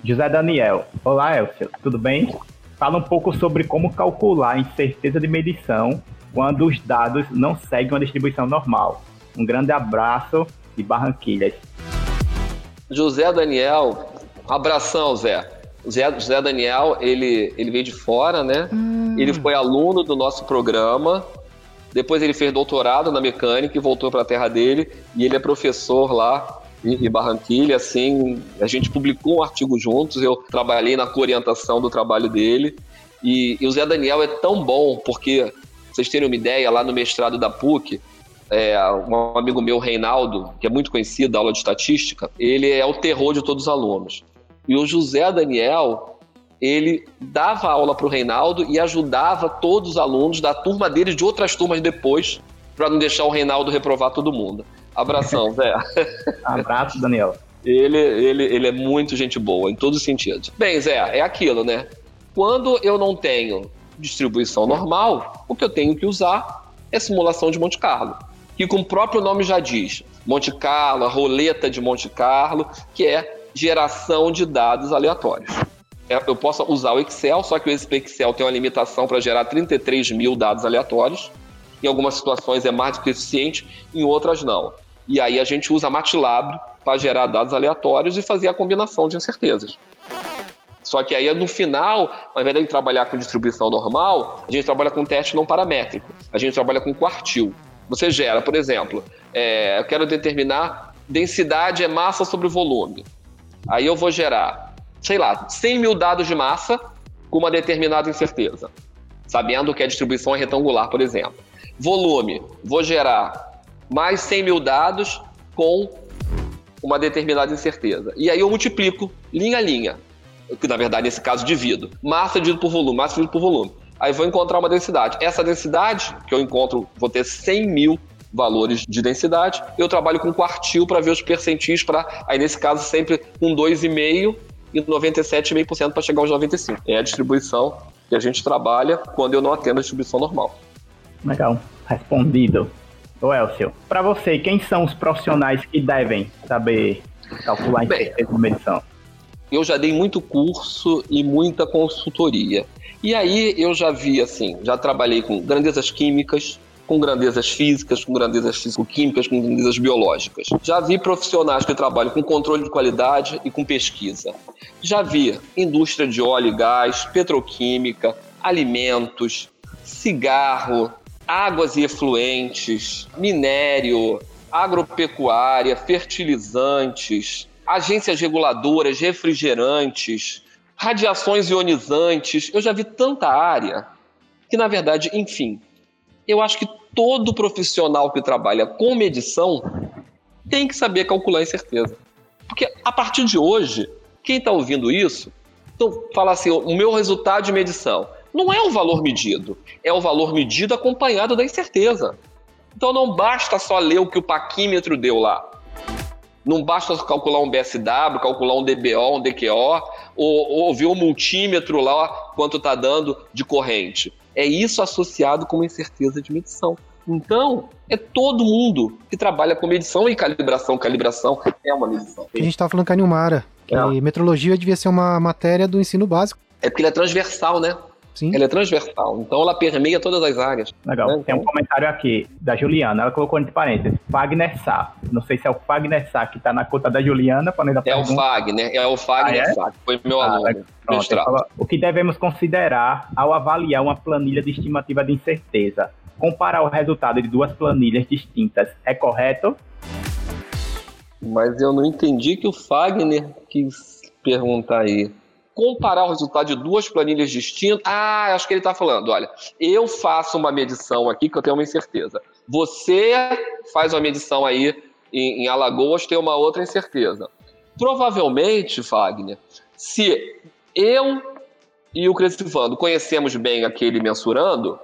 [SPEAKER 3] José Daniel. Olá, Elcio, tudo bem? Fala um pouco sobre como calcular a incerteza de medição quando os dados não seguem uma distribuição normal. Um grande abraço de Barranquilhas.
[SPEAKER 4] José Daniel, abração, Zé. Zé, Zé Daniel, ele, ele veio de fora, né? Hum. Ele foi aluno do nosso programa. Depois ele fez doutorado na mecânica e voltou para a terra dele. E ele é professor lá em Barranquilha. Assim, a gente publicou um artigo juntos. Eu trabalhei na orientação do trabalho dele. E, e o Zé Daniel é tão bom porque, vocês terem uma ideia, lá no mestrado da PUC, é, um amigo meu, Reinaldo, que é muito conhecido da aula de estatística, ele é o terror de todos os alunos. E o José Daniel, ele dava aula para o Reinaldo e ajudava todos os alunos da turma dele de outras turmas depois, para não deixar o Reinaldo reprovar todo mundo. Abração, Zé.
[SPEAKER 3] Abraço, Daniel.
[SPEAKER 4] Ele, ele, ele é muito gente boa, em todos os sentidos. Bem, Zé, é aquilo, né? Quando eu não tenho distribuição normal, o que eu tenho que usar é simulação de Monte Carlo. Que, como o próprio nome já diz, Monte Carlo, a roleta de Monte Carlo, que é geração de dados aleatórios. É, eu posso usar o Excel, só que o Excel tem uma limitação para gerar 33 mil dados aleatórios. Em algumas situações é mais do que em outras não. E aí a gente usa MATLAB para gerar dados aleatórios e fazer a combinação de incertezas. Só que aí no final, ao invés de trabalhar com distribuição normal, a gente trabalha com teste não paramétrico. A gente trabalha com quartil. Você gera, por exemplo, é, eu quero determinar densidade é massa sobre volume. Aí eu vou gerar, sei lá, 100 mil dados de massa com uma determinada incerteza, sabendo que a distribuição é retangular, por exemplo. Volume, vou gerar mais 100 mil dados com uma determinada incerteza. E aí eu multiplico linha a linha, que na verdade nesse caso divido. Massa dividido por volume, massa dividido por volume. Aí vou encontrar uma densidade. Essa densidade que eu encontro, vou ter 100 mil valores de densidade. Eu trabalho com quartil para ver os percentis, para aí nesse caso sempre com 2,5% e 97,5% para chegar aos 95%. É a distribuição que a gente trabalha quando eu não atendo a distribuição normal.
[SPEAKER 3] Legal, respondido. Ô Elcio, para você, quem são os profissionais que devem saber calcular a medição?
[SPEAKER 4] Eu já dei muito curso e muita consultoria. E aí eu já vi assim, já trabalhei com grandezas químicas, com grandezas físicas, com grandezas físico-químicas, com grandezas biológicas. Já vi profissionais que trabalham com controle de qualidade e com pesquisa. Já vi indústria de óleo e gás, petroquímica, alimentos, cigarro, águas e efluentes, minério, agropecuária, fertilizantes, agências reguladoras, refrigerantes, radiações ionizantes. Eu já vi tanta área que, na verdade, enfim, eu acho que todo profissional que trabalha com medição tem que saber calcular incerteza. Porque a partir de hoje, quem está ouvindo isso, então fala assim: o meu resultado de medição não é o valor medido, é o valor medido acompanhado da incerteza. Então não basta só ler o que o paquímetro deu lá. Não basta calcular um BSW, calcular um DBO, um DQO, ou, ou ver um multímetro lá quanto está dando de corrente. É isso associado com uma incerteza de medição. Então, é todo mundo que trabalha com medição e calibração. Calibração é uma medição.
[SPEAKER 1] A gente estava falando com a Nilmara, que é. metrologia devia ser uma matéria do ensino básico.
[SPEAKER 4] É porque ele é transversal, né? Sim. Ela é transversal, então ela permeia todas as áreas.
[SPEAKER 3] Legal. Né? Tem um comentário aqui da Juliana, ela colocou entre parênteses, Fagner Sá. Não sei se é o Fagner Sá que está na conta da Juliana.
[SPEAKER 4] É pergunta. o Fagner, é o Fagner ah, é? Sá, que foi meu ah, aluno.
[SPEAKER 3] Pronto, o que devemos considerar ao avaliar uma planilha de estimativa de incerteza? Comparar o resultado de duas planilhas distintas é correto?
[SPEAKER 4] Mas eu não entendi que o Fagner quis perguntar aí. Comparar o resultado de duas planilhas distintas. Ah, acho que ele está falando, olha, eu faço uma medição aqui que eu tenho uma incerteza. Você faz uma medição aí em, em Alagoas, tem uma outra incerteza. Provavelmente, Fagner, se eu e o Crescivando conhecemos bem aquele mensurando,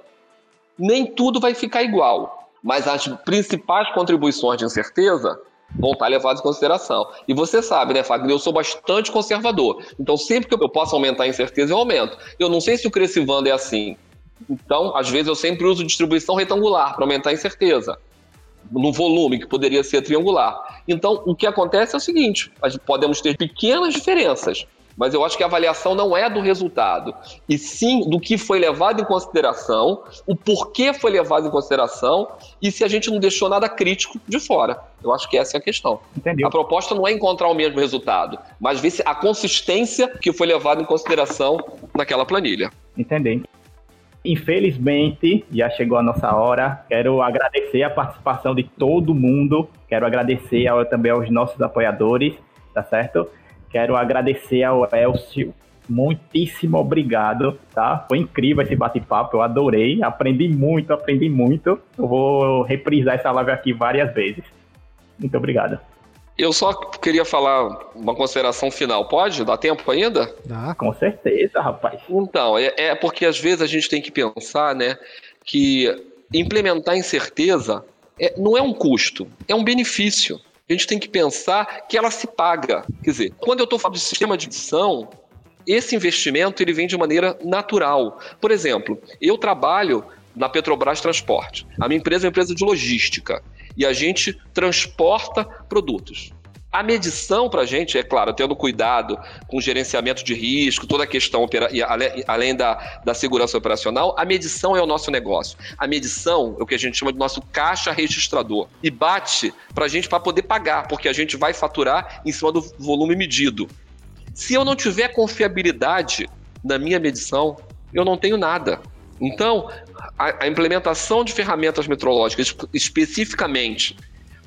[SPEAKER 4] nem tudo vai ficar igual. Mas as principais contribuições de incerteza vão estar levadas em consideração. E você sabe, né, Fagner, eu sou bastante conservador. Então, sempre que eu posso aumentar a incerteza, eu aumento. Eu não sei se o Crescivando é assim. Então, às vezes, eu sempre uso distribuição retangular para aumentar a incerteza. No volume, que poderia ser triangular. Então, o que acontece é o seguinte: podemos ter pequenas diferenças, mas eu acho que a avaliação não é do resultado, e sim do que foi levado em consideração, o porquê foi levado em consideração e se a gente não deixou nada crítico de fora. Eu acho que essa é a questão. Entendeu. A proposta não é encontrar o mesmo resultado, mas ver se a consistência que foi levada em consideração naquela planilha.
[SPEAKER 3] Entendi. Infelizmente, já chegou a nossa hora. Quero agradecer a participação de todo mundo. Quero agradecer ao, também aos nossos apoiadores, tá certo? Quero agradecer ao Elcio. Muitíssimo obrigado, tá? Foi incrível esse bate-papo, eu adorei, aprendi muito, aprendi muito. Eu vou reprisar essa live aqui várias vezes. Muito obrigado.
[SPEAKER 4] Eu só queria falar uma consideração final. Pode? Dá tempo ainda?
[SPEAKER 3] Dá, com certeza, rapaz.
[SPEAKER 4] Então, é, é porque às vezes a gente tem que pensar, né, que implementar incerteza é, não é um custo, é um benefício a gente tem que pensar que ela se paga. Quer dizer, quando eu estou falando de sistema de edição, esse investimento ele vem de maneira natural. Por exemplo, eu trabalho na Petrobras Transporte. A minha empresa é uma empresa de logística e a gente transporta produtos. A medição para a gente, é claro, tendo cuidado com gerenciamento de risco, toda a questão, além da, da segurança operacional, a medição é o nosso negócio. A medição é o que a gente chama de nosso caixa registrador. E bate para a gente para poder pagar, porque a gente vai faturar em cima do volume medido. Se eu não tiver confiabilidade na minha medição, eu não tenho nada. Então, a, a implementação de ferramentas metrológicas, especificamente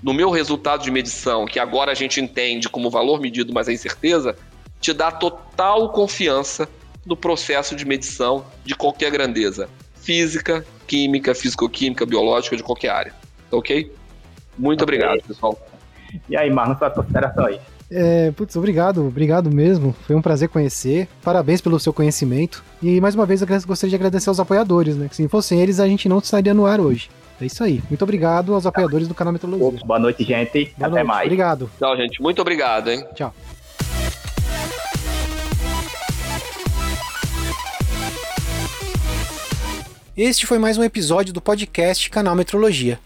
[SPEAKER 4] no meu resultado de medição, que agora a gente entende como valor medido, mas é incerteza, te dá total confiança no processo de medição de qualquer grandeza. Física, química, físico-química, biológica, de qualquer área. Tá ok? Muito okay. obrigado, pessoal.
[SPEAKER 3] E aí, Marlon, suas considerações?
[SPEAKER 1] É, putz, obrigado, obrigado mesmo. Foi um prazer conhecer. Parabéns pelo seu conhecimento. E mais uma vez eu gostaria de agradecer aos apoiadores, né? Que se fossem eles, a gente não estaria no ar hoje. É isso aí. Muito obrigado aos apoiadores do canal Metrologia.
[SPEAKER 3] Boa noite, gente. Boa Até noite. mais.
[SPEAKER 1] Obrigado.
[SPEAKER 4] Tchau, gente. Muito obrigado, hein?
[SPEAKER 1] Tchau. Este foi mais um episódio do podcast Canal Metrologia.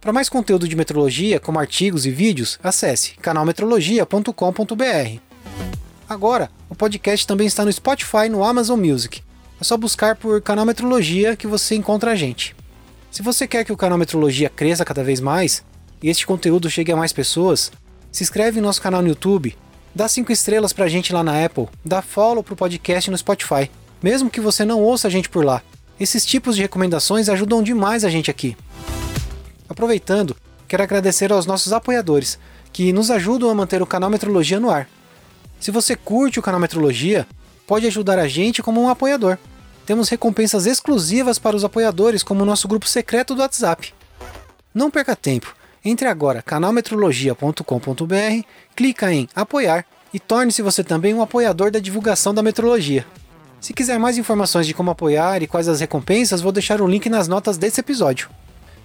[SPEAKER 1] Para mais conteúdo de metrologia, como artigos e vídeos, acesse canalmetrologia.com.br. Agora, o podcast também está no Spotify e no Amazon Music. É só buscar por Canal Metrologia que você encontra a gente. Se você quer que o canal Metrologia cresça cada vez mais e este conteúdo chegue a mais pessoas, se inscreve em nosso canal no YouTube, dá 5 estrelas pra gente lá na Apple, dá follow pro podcast no Spotify, mesmo que você não ouça a gente por lá. Esses tipos de recomendações ajudam demais a gente aqui. Aproveitando, quero agradecer aos nossos apoiadores, que nos ajudam a manter o canal Metrologia no ar. Se você curte o canal Metrologia, pode ajudar a gente como um apoiador temos recompensas exclusivas para os apoiadores, como o nosso grupo secreto do WhatsApp. Não perca tempo. Entre agora canalmetrologia.com.br, clica em apoiar e torne-se você também um apoiador da divulgação da metrologia. Se quiser mais informações de como apoiar e quais as recompensas, vou deixar o link nas notas desse episódio.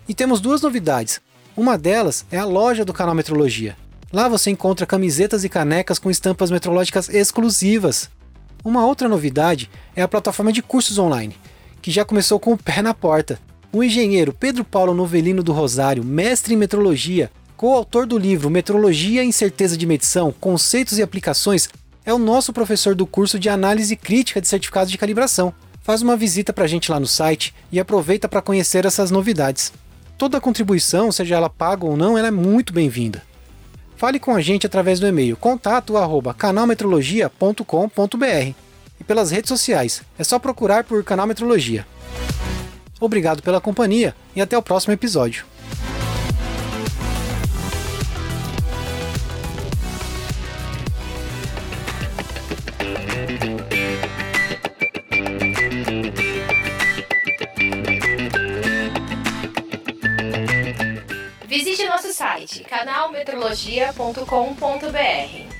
[SPEAKER 1] E temos duas novidades. Uma delas é a loja do canal Metrologia. Lá você encontra camisetas e canecas com estampas metrológicas exclusivas. Uma outra novidade é a plataforma de cursos online, que já começou com o pé na porta. O engenheiro Pedro Paulo Novelino do Rosário, mestre em metrologia, coautor do livro Metrologia e Incerteza de Medição: Conceitos e Aplicações, é o nosso professor do curso de Análise Crítica de Certificados de Calibração. Faz uma visita para a gente lá no site e aproveita para conhecer essas novidades. Toda contribuição, seja ela paga ou não, ela é muito bem-vinda. Fale com a gente através do e-mail contato@canalmetrologia.com.br e pelas redes sociais. É só procurar por Canal Metrologia. Obrigado pela companhia e até o próximo episódio. nosso site
[SPEAKER 2] canalmetrologia.com.br.